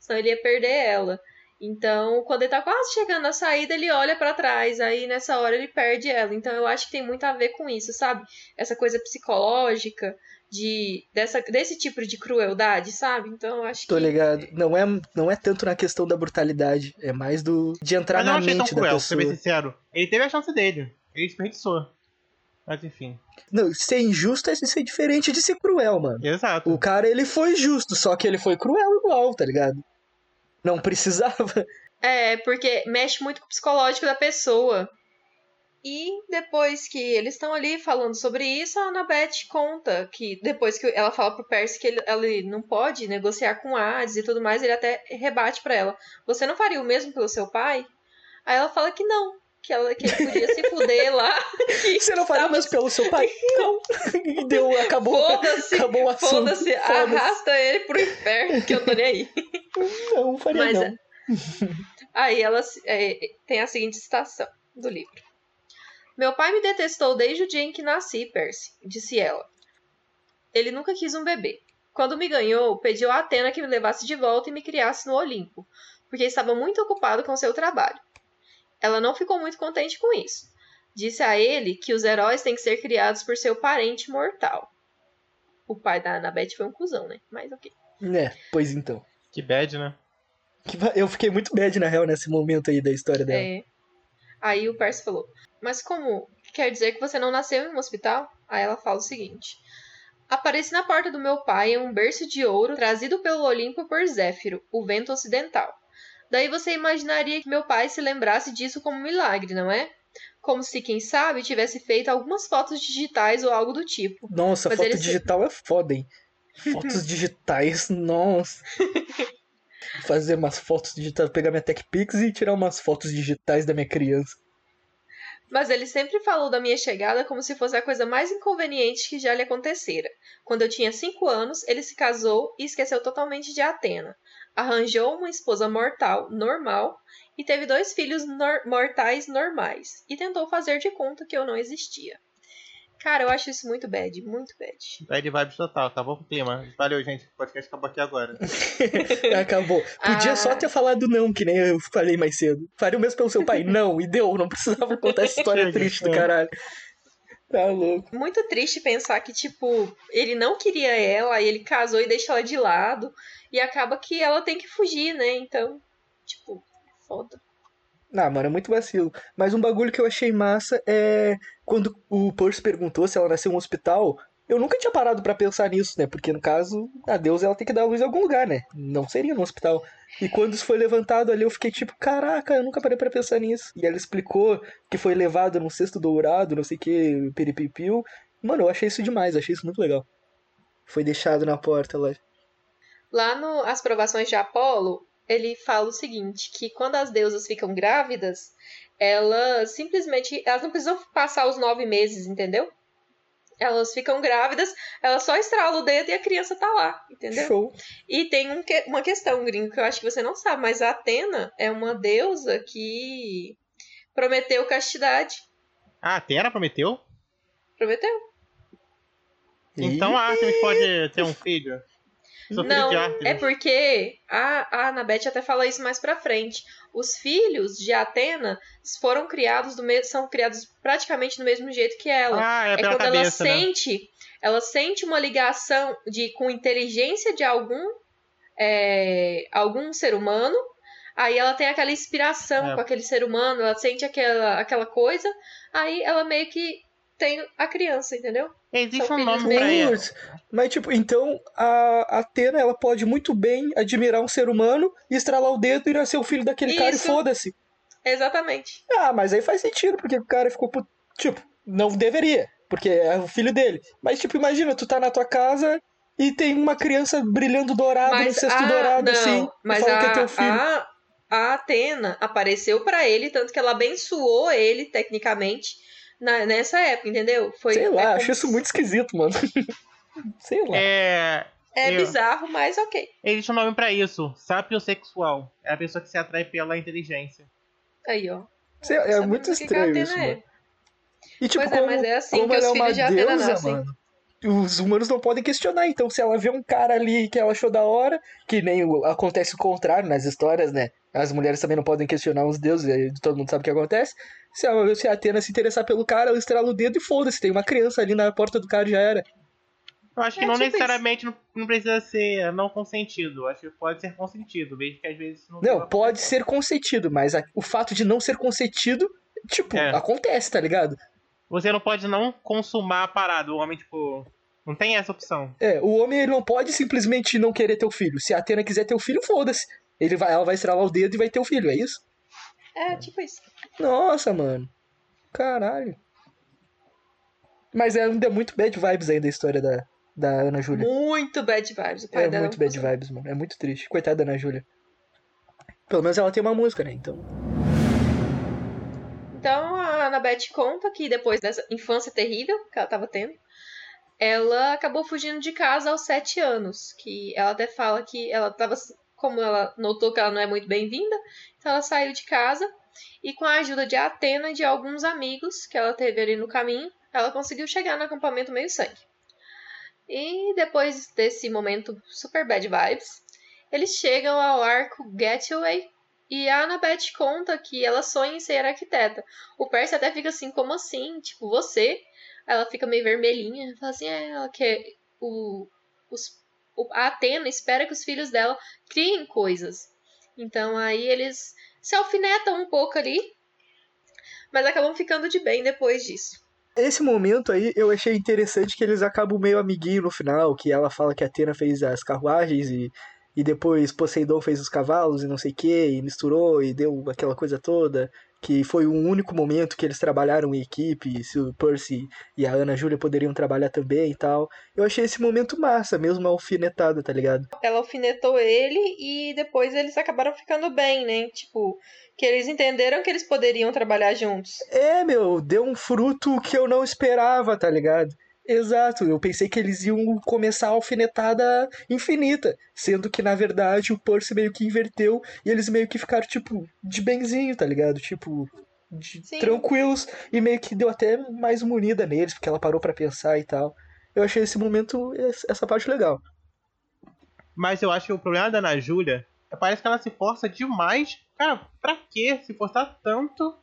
Senão ele ia perder ela. Então, quando ele tá quase chegando na saída, ele olha pra trás, aí nessa hora ele perde ela. Então, eu acho que tem muito a ver com isso, sabe? Essa coisa psicológica de dessa desse tipo de crueldade, sabe? Então, eu acho Tô que ligado. Não é, não é tanto na questão da brutalidade, é mais do de entrar Mas na achei tão mente da cruel, pra pessoa. ser bem sincero. Ele teve a chance dele. Ele desperdiçou. Mas enfim. Não, ser injusto é ser diferente de ser cruel, mano. Exato. O cara, ele foi justo, só que ele foi cruel igual, tá ligado? Não precisava. É, porque mexe muito com o psicológico da pessoa. E depois que eles estão ali falando sobre isso, a Annabeth conta que depois que ela fala pro Percy que ele, ele não pode negociar com Hades e tudo mais, ele até rebate pra ela: Você não faria o mesmo pelo seu pai? Aí ela fala que não, que, ela, que ele podia se fuder lá. Você não faria mais pelo seu pai? Não. E deu, acabou, acabou o assunto. foda-se, Foda-se. arrasta ele pro inferno, que eu tô nem aí. Não, faria Mas não. Aí ela é, tem a seguinte citação do livro. Meu pai me detestou desde o dia em que nasci, Percy, disse ela. Ele nunca quis um bebê. Quando me ganhou, pediu a Atena que me levasse de volta e me criasse no Olimpo, porque estava muito ocupado com seu trabalho. Ela não ficou muito contente com isso. Disse a ele que os heróis têm que ser criados por seu parente mortal. O pai da Annabeth foi um cuzão, né? Mas ok. É, pois então. Que bad, né? Eu fiquei muito bad, na real, nesse momento aí da história dela. É. Aí o Percy falou: Mas como? Quer dizer que você não nasceu em um hospital? Aí ela fala o seguinte: Apareci na porta do meu pai em um berço de ouro trazido pelo Olimpo por Zéfiro, o vento ocidental. Daí você imaginaria que meu pai se lembrasse disso como um milagre, não é? Como se, quem sabe, tivesse feito algumas fotos digitais ou algo do tipo. Nossa, Mas foto ele digital é foda, hein? Fotos digitais, nossa. Fazer umas fotos digitais, pegar minha TechPix e tirar umas fotos digitais da minha criança. Mas ele sempre falou da minha chegada como se fosse a coisa mais inconveniente que já lhe acontecera. Quando eu tinha cinco anos, ele se casou e esqueceu totalmente de Atena. Arranjou uma esposa mortal, normal, e teve dois filhos nor mortais normais. E tentou fazer de conta que eu não existia. Cara, eu acho isso muito bad, muito bad. Bad vibes total, acabou o tema. Valeu, gente. O podcast acabou aqui agora. Acabou. Podia Ah. só ter falado não, que nem eu falei mais cedo. Faria o mesmo pelo seu pai. Não, e deu. Não precisava contar essa história triste do caralho. Tá louco. Muito triste pensar que, tipo, ele não queria ela, e ele casou e deixa ela de lado. E acaba que ela tem que fugir, né? Então, tipo, foda. Ah, mano, é muito vacilo. Mas um bagulho que eu achei massa é quando o Percy perguntou se ela nasceu em um hospital. Eu nunca tinha parado pra pensar nisso, né? Porque no caso, a Deus ela tem que dar luz em algum lugar, né? Não seria no hospital. E quando isso foi levantado ali, eu fiquei tipo, caraca, eu nunca parei pra pensar nisso. E ela explicou que foi levado num cesto dourado, não sei o que, peripipiu. Mano, eu achei isso demais, achei isso muito legal. Foi deixado na porta lá. Lá no As Provações de Apolo, ele fala o seguinte, que quando as deusas ficam grávidas, elas simplesmente, elas não precisam passar os nove meses, entendeu? Elas ficam grávidas, elas só estralam o dedo e a criança tá lá, entendeu? Show. E tem um que- uma questão, gringo, que eu acho que você não sabe, mas a Atena é uma deusa que prometeu castidade. Ah, a Atena prometeu? Prometeu? Então a Artemis pode ter um filho? Não, é porque a, a Anabete até fala isso mais pra frente. Os filhos de Atena foram criados do mesmo, são criados praticamente do mesmo jeito que ela. Ah, é, é quando cabeça, ela né? sente, ela sente uma ligação de com inteligência de algum é, algum ser humano. Aí ela tem aquela inspiração É. com aquele ser humano, ela sente aquela, aquela coisa, aí ela meio que tem a criança, entendeu? Existe São um nome pra ela. Mas tipo, então a Atena ela pode muito bem admirar um ser humano, estralar o dedo e nascer o filho daquele cara e Isso. foda-se. Exatamente. Ah, mas aí faz sentido, porque o cara ficou. Tipo, não deveria, porque é o filho dele. Mas tipo, imagina, tu tá na tua casa e tem uma criança brilhando dourado no Mas cesto a, dourado, não, assim, mas fala a, que é teu filho. a, a Atena apareceu pra ele, tanto que ela abençoou ele, tecnicamente, na- nessa época, entendeu? Foi, Sei lá, é, acho isso muito esquisito, mano. Sei lá. É. é eu- bizarro, mas ok. Existe um nome pra isso. Sapiosexual. É a pessoa que se atrai pela inteligência. Aí, ó. Sei- é Sabemos muito estranho isso, é. E tipo, Pois é, como, mas é assim como que os é uma filhos de Atena deusa, nascem. mano, os humanos não podem questionar. Então, se ela vê um cara ali que ela achou da hora, que nem acontece o contrário nas histórias, né? As mulheres também não podem questionar os deuses, e todo mundo sabe o que acontece. Se a, se a Atena se interessar pelo cara, ela estrala o dedo e foda-se, tem uma criança ali na porta do cara e já era. Eu acho que É não tipo necessariamente não, não precisa ser não consentido. Eu Acho que pode ser consentido. Vejo que às vezes não. Não, pode ser consentido, mas a- o fato de não ser consentido, tipo, É. acontece, tá ligado? Você não pode não consumar a parada. O homem, tipo. Não tem essa opção. É, o homem ele não pode simplesmente não querer ter o filho. Se a Atena quiser ter o filho, foda-se. Ele vai, ela vai estralar o dedo e vai ter o filho, é isso? É, tipo isso. Nossa, mano. Caralho. Mas é ainda muito bad vibes ainda a história da, da Ana Júlia. Muito bad vibes. O pai É dela muito não bad vibes, mano. É muito triste. Coitada da Ana Júlia. Pelo menos ela tem uma música, né? Então. Então a Annabeth conta que depois dessa infância terrível que ela tava tendo, ela acabou fugindo de casa aos sete anos. Que ela até fala que ela tava. Como ela notou que ela não é muito bem-vinda, então ela saiu de casa e com a ajuda de Atena e de alguns amigos que ela teve ali no caminho, ela conseguiu chegar no acampamento meio sangue. E depois desse momento super bad vibes, eles chegam ao arco Getaway e a Annabeth conta que ela sonha em ser arquiteta. O Percy até fica assim, como assim? Tipo, você? Ela fica meio vermelhinha. Fala assim, é, ela quer. O, os, a Atena espera que os filhos dela criem coisas. Então aí eles se alfinetam um pouco ali. Mas acabam ficando de bem depois disso. Esse momento aí eu achei interessante que eles acabam meio amiguinho no final, que ela fala que a Atena fez as carruagens e, e depois Poseidon fez os cavalos e não sei o que, e misturou e deu aquela coisa toda. que foi o único momento que eles trabalharam em equipe, se o Percy e a Ana Júlia poderiam trabalhar também e tal. Eu achei esse momento massa, mesmo alfinetada, tá ligado? Ela alfinetou ele e depois eles acabaram ficando bem, né? Tipo, que eles entenderam que eles poderiam trabalhar juntos. É, meu, deu um fruto que eu não esperava, tá ligado? Exato, eu pensei que eles iam começar a alfinetada infinita, sendo que na verdade o Percy meio que inverteu e eles meio que ficaram tipo de benzinho, tá ligado? Tipo de tranquilos e meio que deu até mais uma unida neles, porque ela parou para pensar e tal. Eu achei esse momento essa parte legal. Mas eu acho que o problema da Ana Júlia é parece que ela se força demais. Cara, pra que se forçar tanto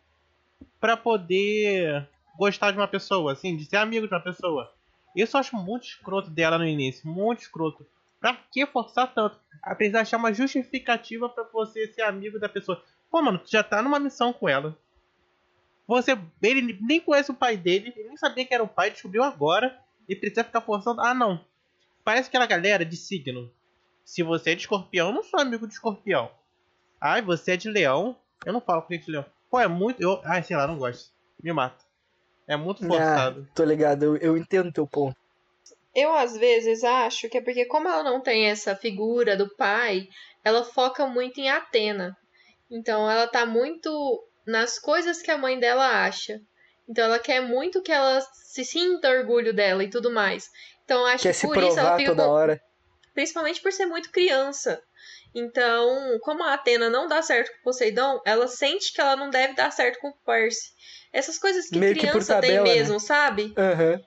para poder gostar de uma pessoa, assim, de ser amigo de uma pessoa. Isso eu acho muito escroto dela no início, muito escroto. Pra que forçar tanto? Apesar de achar uma justificativa para você ser amigo da pessoa. Pô, mano, tu já tá numa missão com ela. Você, ele nem conhece o pai dele, ele nem sabia que era o pai, descobriu agora e precisa ficar forçando. Ah, não. Parece aquela galera de signo. Se você é de escorpião, eu não sou amigo de escorpião. Ai, você é de leão, eu não falo com gente de leão. Pô, é muito. Eu, ai, sei lá, não gosto. Me mata. É muito forçado. Ah, tô ligado, eu, eu entendo teu ponto. Eu, às vezes, acho que é porque, como ela não tem essa figura do pai, ela foca muito em Atena. Então, ela tá muito nas coisas que a mãe dela acha. Então, ela quer muito que ela se sinta orgulho dela e tudo mais. Então, acho quer que por isso ela fica. Toda hora. Principalmente por ser muito criança. Então, como a Atena não dá certo com Poseidon, ela sente que ela não deve dar certo com o Percy. Essas coisas que Meio criança que tabela, tem mesmo, né? sabe? Uhum.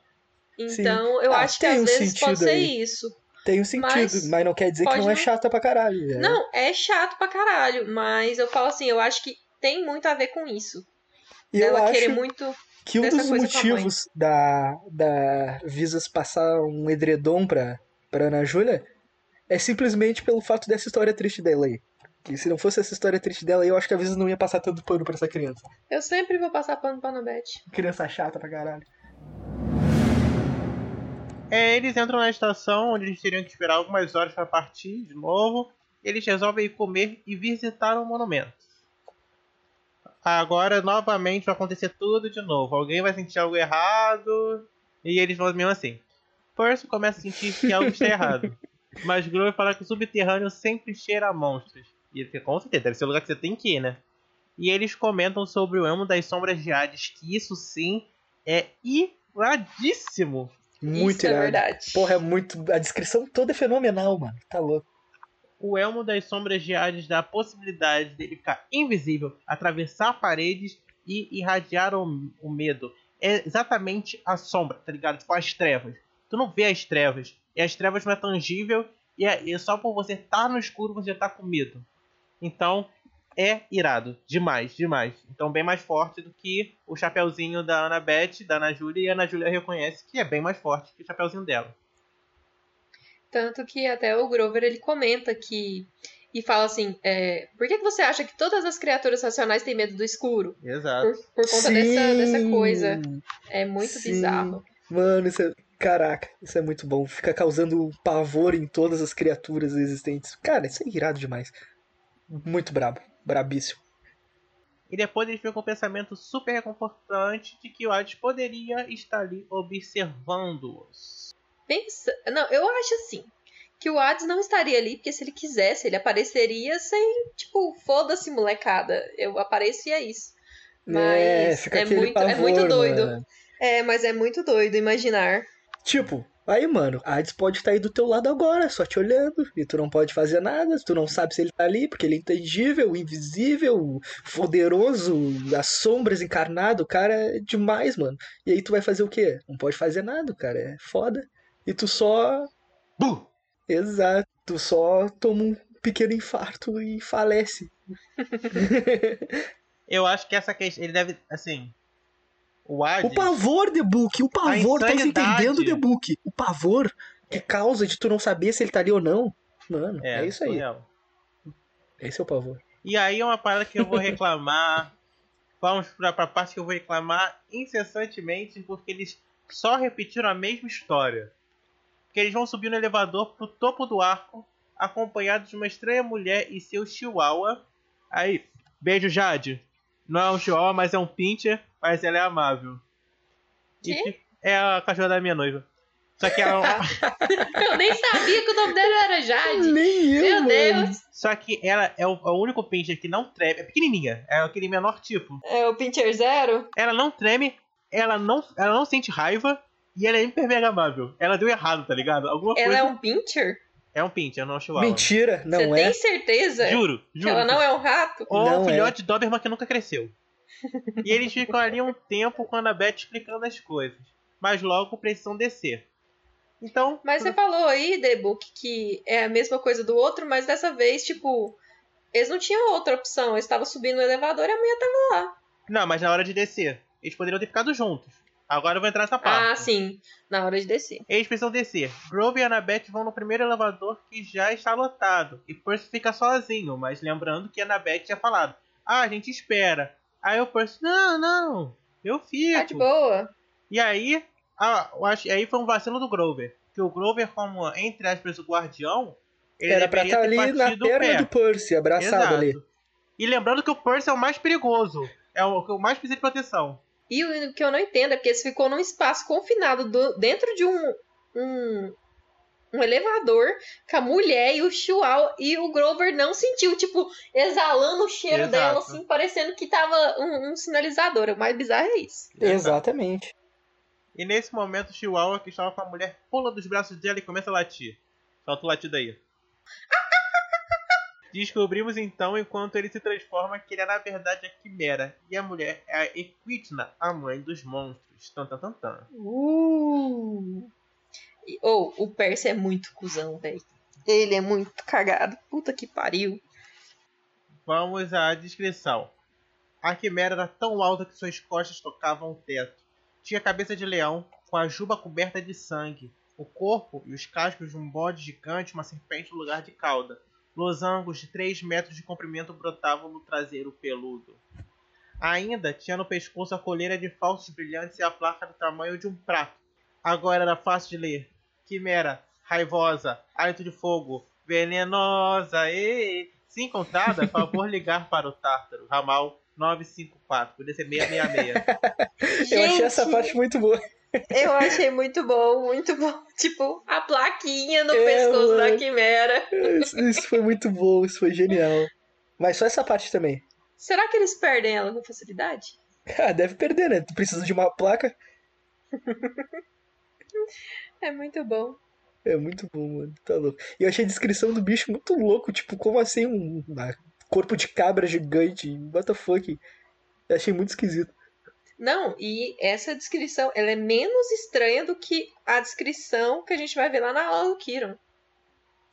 Então, eu ah, acho que às um vezes pode ser aí. isso. Tem um sentido, mas, mas não quer dizer que não é chata pra caralho. É. Não, é chato pra caralho, mas eu falo assim, eu acho que tem muito a ver com isso. E eu Ela acho querer muito que um dos motivos da, da Visas passar um edredom pra, pra Ana Júlia é simplesmente pelo fato dessa história triste dela aí. Que se não fosse essa história triste dela, eu acho que às vezes não ia passar tanto pano pra essa criança. Eu sempre vou passar pano pra Anabete. Criança chata pra caralho. É, eles entram na estação onde eles teriam que esperar algumas horas para partir de novo. Eles resolvem ir comer e visitar o monumento. Agora novamente vai acontecer tudo de novo. Alguém vai sentir algo errado e eles vão mesmo assim. Percy começa a sentir que algo está errado. Mas Grover fala que o subterrâneo sempre cheira a monstros. E ele com certeza, deve ser o lugar que você tem que ir, né? E eles comentam sobre o Elmo das Sombras de Hades, que isso sim é iradíssimo. Muito isso irado. é verdade. Porra, é muito. A descrição toda é fenomenal, mano. Tá louco. O Elmo das Sombras de Hades dá a possibilidade dele ficar invisível, atravessar paredes e irradiar o, o medo. É exatamente a sombra, tá ligado? Tipo as trevas. Tu não vê as trevas. E as trevas não é tangível. E é, e só por você estar tá no escuro você tá com medo. Então é irado. Demais, demais. Então bem mais forte do que o chapeuzinho da Ana Beth, da Ana Júlia. E a Ana Júlia reconhece que é bem mais forte que o chapeuzinho dela. Tanto que até o Grover ele comenta que. E fala assim: é, por que, que você acha que todas as criaturas racionais têm medo do escuro? Exato. Por, por conta dessa, dessa coisa. É muito Sim. bizarro. Mano, isso é. Caraca, isso é muito bom. Fica causando pavor em todas as criaturas existentes. Cara, isso é irado demais. Muito brabo. Brabíssimo. E depois eles ficam com um pensamento super reconfortante de que o Hades poderia estar ali observando-os. Pensa. Não, eu acho assim. Que o Hades não estaria ali, porque se ele quisesse, ele apareceria sem, tipo, foda-se, molecada. Eu apareço e é isso. Mas é, fica é aquele muito, pavor, é muito doido. mano. É, mas é muito doido imaginar. Tipo, aí, mano, a Hades pode estar aí do teu lado agora, só te olhando, e tu não pode fazer nada, tu não sabe se ele tá ali, porque ele é intangível, invisível, poderoso, as sombras encarnado, o cara é demais, mano. E aí tu vai fazer o quê? Não pode fazer nada, cara é foda. E tu só. Buh! Exato, tu só toma um pequeno infarto e falece. Eu acho que essa questão. Ele deve. Assim. O Hades. O pavor, The Book, o pavor, tá entendendo, The Book? O pavor que causa de tu não saber se ele tá ali ou não. Mano, é, isso aí. surreal. Esse é o pavor. E aí é uma parada que eu vou reclamar. Vamos pra, pra parte que eu vou reclamar incessantemente, porque eles só repetiram a mesma história. Que eles vão subir no elevador pro topo do arco, acompanhados de uma estranha mulher e seu chihuahua. Aí, beijo Jade. Não é um chihuahua, mas é um pincher, mas ela é amável. E fi- é a cachorra da minha noiva. Só que ela, Eu nem sabia que o nome dela era Jade. Nem eu, Meu mano. Deus. só que ela é o, é o único pincher que não treme. É pequenininha, é aquele menor tipo. É o Pincher Zero? Ela não treme, ela não, ela não sente raiva e ela é hiper mega amável. Ela deu errado, tá ligado? Alguma Ela coisa. é um Pincher? É um pincher, não é um chihuahua. Mentira, não Você é. tem certeza Juro, que juro. ela não é um rato? Ou Não um é. filhote de Doberman que nunca cresceu. e eles ficam ali um tempo com a Annabeth explicando as coisas. Mas logo precisam descer. Então. Mas você falou aí, Debook, que é a mesma coisa do outro, mas dessa vez, tipo, eles não tinham outra opção. Eles estavam subindo no elevador e a mulher tava lá. Não, mas na hora de descer. Eles poderiam ter ficado juntos. Agora eu vou entrar nessa parte. Ah, sim. Na hora de descer. Eles precisam descer. Grove e Annabeth vão no primeiro elevador que já está lotado. E Percy fica sozinho, mas lembrando que Annabeth tinha falado: Ah, a gente espera. Aí o Percy: Não, não, eu fico. Tá de boa. E aí, ah, eu acho, aí foi um vacilo do Grover. Que o Grover, como, entre aspas, o guardião, ele Era pra estar ter ali na perna pé. do Percy, abraçado Exato. ali. E lembrando que o Percy é o mais perigoso. É o que eu mais precisa de proteção. E o que eu não entendo é porque eles ficou num espaço confinado do- dentro de um, um, um elevador com a mulher e o Chihuahua e o Grover não sentiu, tipo, exalando o cheiro Exato. dela, assim, parecendo que tava um, um sinalizador. O mais bizarro é isso. Exatamente. E nesse momento, o Chihuahua, que estava com a mulher, pula dos braços dela e começa a latir. Solta o latido aí. Descobrimos então, enquanto ele se transforma, que ele é na verdade a Quimera. E a mulher é a Equidna, a mãe dos monstros. Tan, tan, tan, tan. Uh. Ou, o Percy é muito cuzão, velho. Ele é muito cagado. Puta que pariu. Vamos à descrição. A quimera era tão alta que suas costas tocavam o teto. Tinha cabeça de leão, com a juba coberta de sangue, o corpo e os cascos de um bode gigante, uma serpente no lugar de cauda. Losangos de 3 metros de comprimento brotavam no traseiro peludo. Ainda tinha no pescoço a coleira de falsos brilhantes e a placa do tamanho de um prato. Agora era fácil de ler. Quimera, raivosa, hálito de fogo, venenosa, e se encontrada, favor ligar para o Tártaro, ramal 954, podia ser 666. Eu achei essa parte muito boa. Eu achei muito bom, muito bom. Tipo, a plaquinha no É, pescoço mano. da quimera. Isso, isso foi muito bom, isso foi genial. Mas só essa parte também. Será que eles perdem ela com facilidade? Ah, deve perder, né? Tu precisa de uma placa. É muito bom. É muito bom, mano. Tá louco. E eu achei a descrição do bicho muito louco. Tipo, como assim um corpo de cabra gigante? What the fuck? Eu achei muito esquisito. Não, e essa descrição, ela é menos estranha do que a descrição que a gente vai ver lá na aula do Kiron.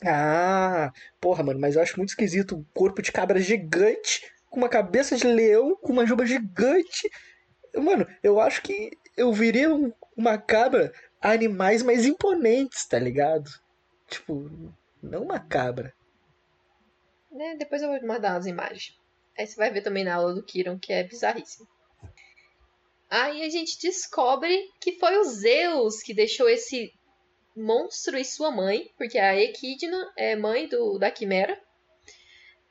Ah, porra, mano, mas eu acho muito esquisito um corpo de cabra gigante, com uma cabeça de leão, com uma juba gigante. Mano, eu acho que eu viria um- uma cabra a animais mais imponentes, tá ligado? Tipo, não uma cabra. Né? Depois eu vou mandar umas imagens. Aí você vai ver também na aula do Kiron, que é bizarríssimo. Aí a gente descobre que foi o Zeus que deixou esse monstro e sua mãe, porque a Equidna é mãe do, da Quimera,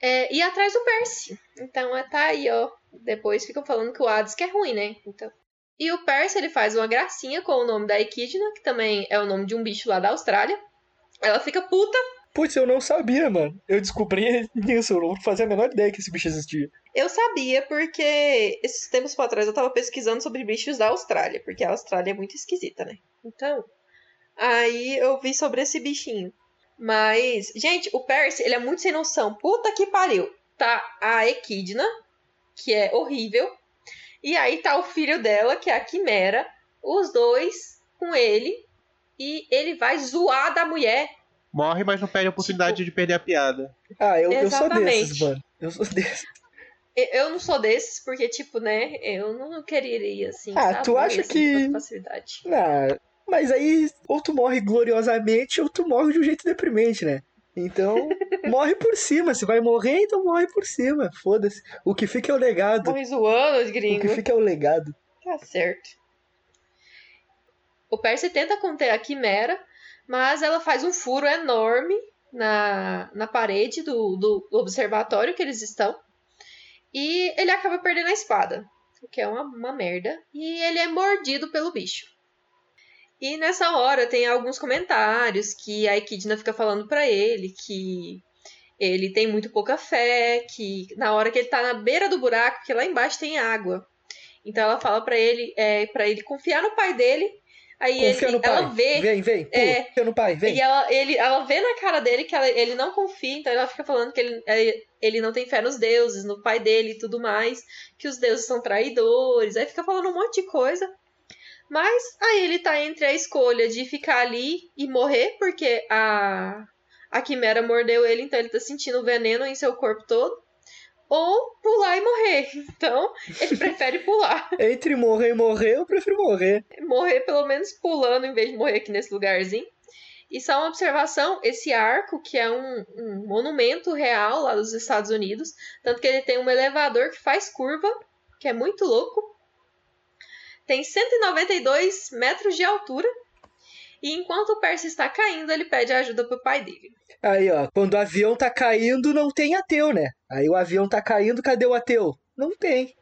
é, e atrás do Percy. Então é, tá aí, ó. Depois ficam falando que o Hades que é ruim, né? Então. E o Percy ele faz uma gracinha com o nome da Equidna, que também é o nome de um bicho lá da Austrália. Ela fica puta Putz, eu não sabia, mano. Eu descobri isso, eu não fazia a menor ideia que esse bicho existia. Eu sabia porque esses tempos pra trás eu tava pesquisando sobre bichos da Austrália, porque a Austrália é muito esquisita, né? Então, aí eu vi sobre esse bichinho. Mas, gente, o Percy, ele é muito sem noção. Puta que pariu. Tá a Equidna, que é horrível. E aí tá o filho dela, que é a Quimera. Os dois com ele. E ele vai zoar da mulher. Morre, mas não perde a oportunidade de perder a piada. Ah, eu, eu sou desses, mano. Eu sou desses. Eu não sou desses, porque, tipo, né? Eu não quereria, assim. Ah, sabe? tu acha assim, que- facilidade. Ah, mas aí, ou tu morre gloriosamente, ou tu morre de um jeito deprimente, né? Então, morre por cima. Se vai morrer, então morre por cima. Foda-se. O que fica é o legado. Morre zoando os O gringos. que fica é o legado. Tá certo. O Percy tenta conter a Quimera, mas ela faz um furo enorme na, na parede do, do observatório que eles estão. E ele acaba perdendo a espada, o que é uma, uma merda. E ele é mordido pelo bicho. E nessa hora tem alguns comentários que a Equidna fica falando para ele que ele tem muito pouca fé, que na hora que ele tá na beira do buraco, que lá embaixo tem água. Então ela fala para ele, é, para ele confiar no pai dele. Aí Confia ele, no pai. ela vê Vem, vem. Pula. É. Confia no pai, vem. e ela, ele, ela vê na cara dele que ela- ele não confia, então ela fica falando que ele, é, ele não tem fé nos deuses, no pai dele e tudo mais, que os deuses são traidores, aí fica falando um monte de coisa. Mas aí ele tá entre a escolha de ficar ali e morrer, porque a, a quimera mordeu ele, então ele tá sentindo veneno em seu corpo todo, ou pular e morrer. Então ele prefere pular. Entre morrer e morrer, eu prefiro morrer. morrer pelo menos pulando em vez de morrer aqui nesse lugarzinho. E só uma observação, esse arco, que é um, um monumento real lá dos Estados Unidos, tanto que ele tem um elevador que faz curva, que é muito louco. Tem 192 metros de altura. E enquanto o Percy está caindo, ele pede ajuda pro pai dele. Aí, ó, quando o avião tá caindo, não tem ateu, né? Aí o avião tá caindo, cadê o ateu? Não tem.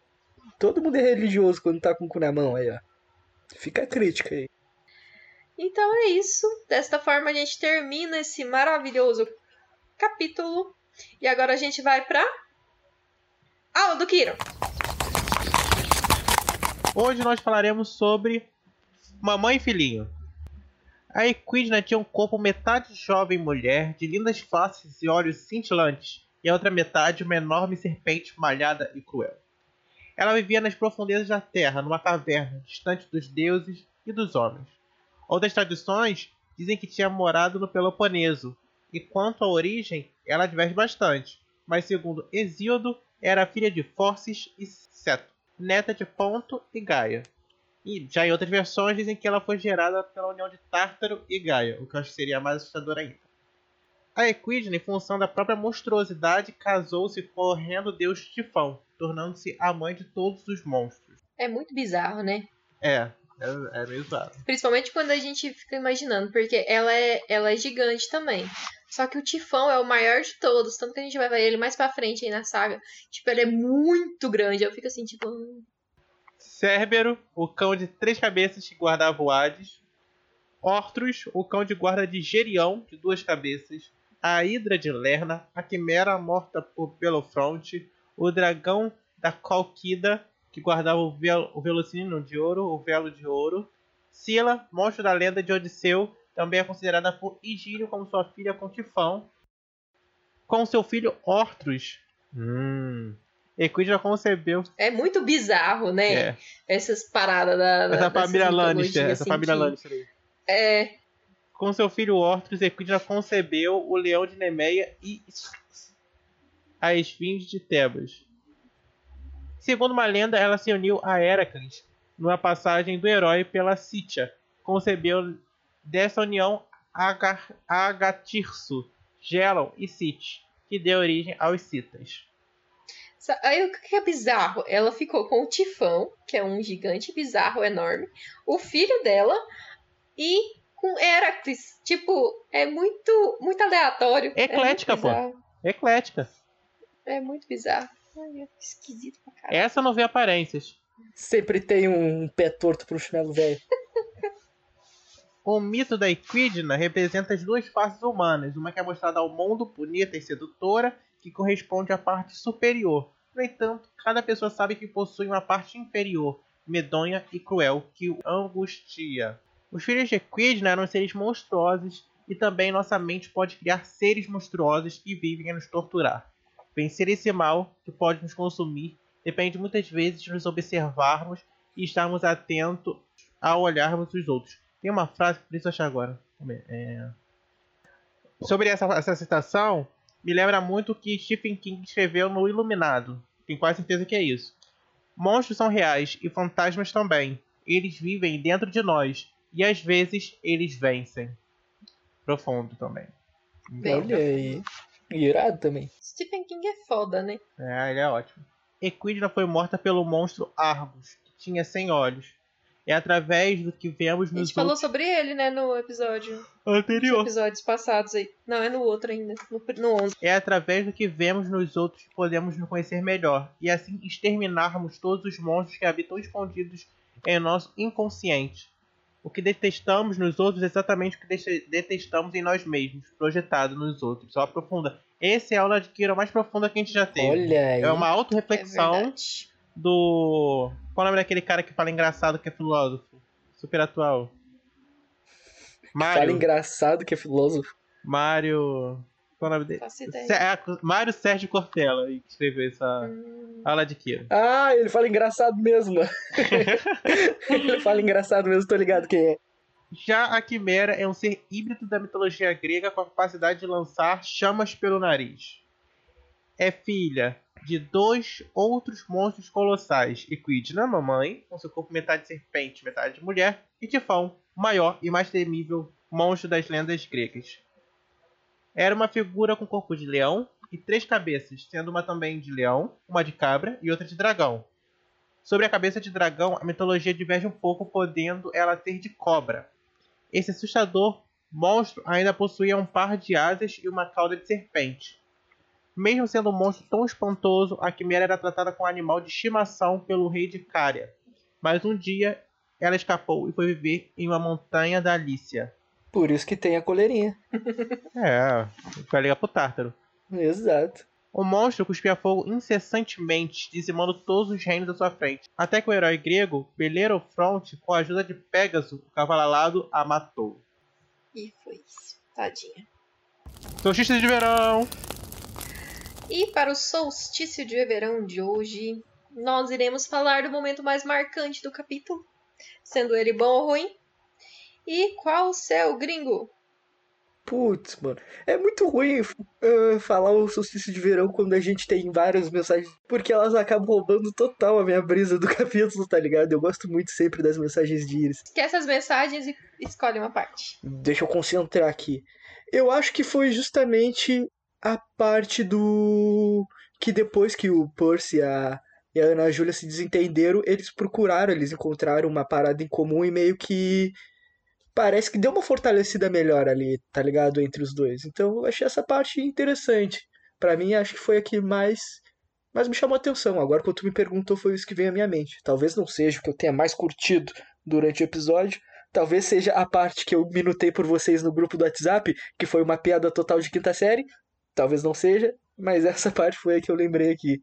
Todo mundo é religioso quando tá com o cu na mão, aí, ó. Fica a crítica aí. Então é isso. Desta forma a gente termina esse maravilhoso capítulo. E agora a gente vai pra aula do Kiron. Hoje nós falaremos sobre Mamãe e Filhinho. A Equidna tinha um corpo metade jovem mulher, de lindas faces e olhos cintilantes, e a outra metade uma enorme serpente malhada e cruel. Ela vivia nas profundezas da terra, numa caverna, distante dos deuses e dos homens. Outras tradições dizem que tinha morado no Peloponeso, e quanto à origem, ela diverge bastante, mas segundo Hesíodo, era filha de Forces e Seto neta de Ponto e Gaia. E já em outras versões dizem que ela foi gerada pela união de Tártaro e Gaia, o que eu acho que seria mais assustador ainda. A Equidna, em função da própria monstruosidade, casou-se com o horrendo deus Tifão, tornando-se a mãe de todos os monstros. É muito bizarro, né? É, é, é meio usado. Principalmente quando a gente fica imaginando, porque ela é, ela é gigante também. Só que o Tifão é o maior de todos, tanto que a gente vai ver ele mais pra frente aí na saga. Tipo, ele é muito grande. Eu fico assim, tipo. Cérbero, o cão de três cabeças que guardava o Hades. Ortrus, o cão de guarda de Gerião, de duas cabeças. A Hidra de Lerna, a Quimera morta por Belofronte. O dragão da Colquida, que guardava o, vel o Velocino de Ouro, o Velo de Ouro. Sila, monstro da lenda de Odisseu, também é considerada por Higírio como sua filha com Tifão. Com seu filho Ortrus. Hum. Equidna concebeu. É muito bizarro, né? É. Essas paradas da. da Essa família Lannister, essa assim, família que- Lannister aí. É. Com seu filho Ortrus, Equidna concebeu o leão de Nemeia e a esfinge de Tebas. Segundo uma lenda, ela se uniu a Heracles numa passagem do herói pela Sítia. Concebeu dessa união Agatirso, Gelon e Sit, que deu origem aos Citas. Aí o que é bizarro? Ela ficou com o Tifão, que é um gigante bizarro, enorme, o filho dela e com Heracles. Tipo, é muito, muito aleatório. Eclética, é muito pô. Eclética. É muito bizarro. Ai, é esquisito pra caralho. Essa não vê aparências. Sempre tem um pé torto pro chinelo velho. O mito da Equidna representa as duas faces humanas, uma que é mostrada ao mundo bonita e sedutora, que corresponde à parte superior. No entanto, cada pessoa sabe que possui uma parte inferior, medonha e cruel, que o angustia. Os filhos de Equidna eram seres monstruosos e também nossa mente pode criar seres monstruosos que vivem a nos torturar. Vencer esse mal, que pode nos consumir, depende muitas vezes de nos observarmos e estarmos atentos ao olharmos os outros. Tem uma frase que preciso achar agora. É... Sobre essa, essa citação, me lembra muito o que Stephen King escreveu no Iluminado. Tenho quase certeza que é isso. Monstros são reais e fantasmas também. Eles vivem dentro de nós e às vezes eles vencem. Profundo também. Olha aí. Irado também. Stephen King é foda, né? É, ele é ótimo. Equidna foi morta pelo monstro Argus, que tinha 100 olhos. É através do que vemos A nos gente falou outros sobre ele, né, no episódio. anterior. Episódios passados aí. Não, é no outro ainda. No, no 11. É através do que vemos nos outros que podemos nos conhecer melhor e assim exterminarmos todos os monstros que habitam escondidos em nosso inconsciente. O que detestamos nos outros é exatamente o que dete- detestamos em nós mesmos, projetado nos outros. Só aprofunda. Essa é a aula de Kira mais profunda que a gente já teve. Olha aí. É uma É autorreflexão verdade. Do. Qual é o nome daquele cara que fala engraçado que é filósofo? Super atual. Fala Mário. engraçado que é filósofo. Mário. Qual é o nome dele? Faço ideia. Sé- é, Mário Sérgio Cortella, que escreveu essa Hum, aula de Kira. Ah, ele fala engraçado mesmo. ele fala engraçado mesmo, tô ligado quem é. Já a Quimera é um ser híbrido da mitologia grega com a capacidade de lançar chamas pelo nariz. É filha de dois outros monstros colossais: Equidna, mamãe, com seu corpo metade serpente, metade mulher, e Tifão, maior e mais temível monstro das lendas gregas. Era uma figura com corpo de leão e três cabeças, sendo uma também de leão, uma de cabra e outra de dragão. Sobre a cabeça de dragão, a mitologia diverge um pouco, podendo ela ser de cobra. Esse assustador monstro ainda possuía um par de asas e uma cauda de serpente. Mesmo sendo um monstro tão espantoso, a Quimera era tratada como animal de estimação pelo rei de Cária. Mas um dia ela escapou e foi viver em uma montanha da Alícia. Por isso que tem a coleirinha. É, vai ligar pro Tártaro. Exato. O monstro cuspia fogo incessantemente, dizimando todos os reinos à sua frente, até que o herói grego, Belerofonte, com a ajuda de Pégaso, o cavalo alado, a matou. E foi isso. Tadinha. Solstício de verão! E para o solstício de verão de hoje, nós iremos falar do momento mais marcante do capítulo, sendo ele bom ou ruim. E qual o seu, gringo? Putz, mano. É muito ruim uh, falar o solstício de verão quando a gente tem várias mensagens, porque elas acabam roubando total a minha brisa do capítulo, tá ligado? Eu gosto muito sempre das mensagens de Iris. Esquece as mensagens e escolhe uma parte. Deixa eu concentrar aqui. Eu acho que foi justamente a parte do. que depois que o Percy e a, e a Ana Júlia se desentenderam, eles procuraram, eles encontraram uma parada em comum e meio que. Parece que deu uma fortalecida melhor ali, tá ligado? Entre os dois. Então eu achei essa parte interessante. Pra mim, acho que foi a que mais. mais me chamou a atenção. Agora, quando tu me perguntou, foi isso que veio à minha mente. Talvez não seja o que eu tenha mais curtido durante o episódio, Talvez seja a parte que eu minutei por vocês no grupo do WhatsApp, que foi uma piada total de quinta série. Talvez não seja, mas essa parte foi a que eu lembrei aqui.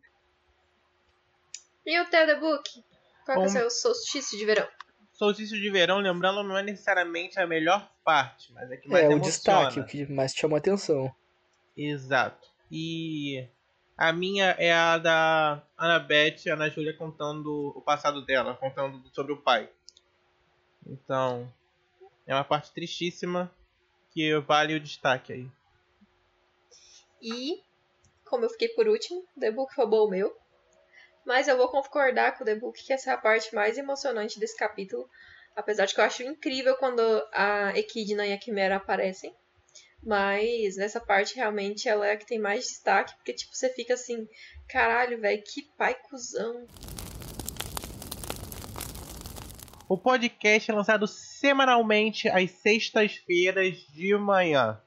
E o The Book? Qual que é o Bom. seu solstício de verão? Solstício de verão, lembrando, não é necessariamente a melhor parte, mas é que mais é, o emociona. destaque, o que mais te chamou a atenção. Exato. E a minha é a da Annabeth e Ana Júlia contando o passado dela, contando sobre o pai. Então, é uma parte tristíssima que vale o destaque aí. E, como eu fiquei por último, The Book roubou o meu. Mas eu vou concordar com o The Book que essa é a parte mais emocionante desse capítulo. Apesar de que eu acho incrível quando a Equidna e a Quimera aparecem. Mas nessa parte realmente ela é a que tem mais destaque. Porque tipo, você fica assim, caralho, velho, que pai cuzão. O podcast é lançado semanalmente às sextas-feiras de manhã.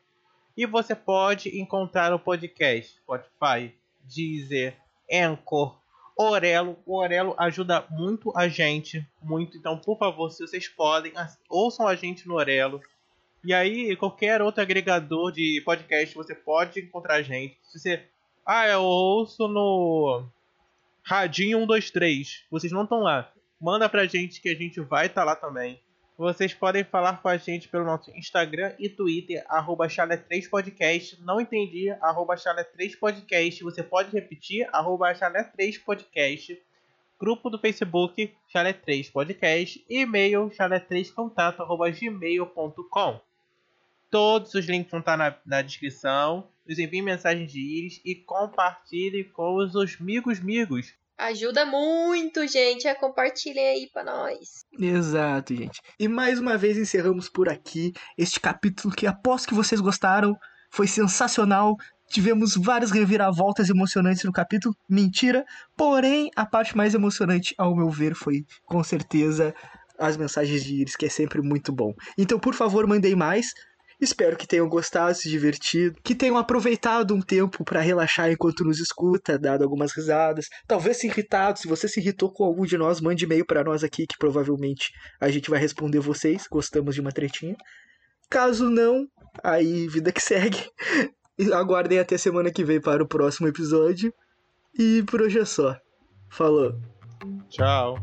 E você pode encontrar o podcast Spotify, Deezer, Anchor, Orelo. O Orelo ajuda muito a gente, muito. Então, por favor, se vocês podem, ouçam a gente no Orelo. E aí, qualquer outro agregador de podcast, você pode encontrar a gente. Se você... Ah, eu ouço no Radinho 123. Vocês não estão lá manda pra gente que a gente vai estar lá também. Vocês podem falar com a gente pelo nosso Instagram e Twitter, arroba chalé3podcast. Não entendi, arroba chalé3podcast. Você pode repetir, arroba chalé3podcast. Grupo do Facebook, chalé3podcast. E-mail, chalé3contato, arroba gmail.com. Todos os links vão estar na, na descrição. Nos enviem mensagens de íris e compartilhe com os amigos migos. Ajuda muito, gente. É, compartilhem aí pra nós. Exato, gente. E mais uma vez encerramos por aqui este capítulo que aposto que vocês gostaram. Foi sensacional. Tivemos várias reviravoltas emocionantes no capítulo. Mentira. Porém, a parte mais emocionante, ao meu ver, foi com certeza as mensagens de Iris, que é sempre muito bom. Então, por favor, mandem mais. Espero que tenham gostado, se divertido, que tenham aproveitado um tempo para relaxar enquanto nos escuta, dado algumas risadas, talvez se irritado. Se você se irritou com algum de nós, mande e-mail para nós aqui que provavelmente a gente vai responder vocês. Gostamos de uma tretinha. Caso não, aí vida que segue. Aguardem até semana que vem para o próximo episódio. E por hoje é só. Falou. Tchau.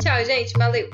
Tchau, gente. Valeu.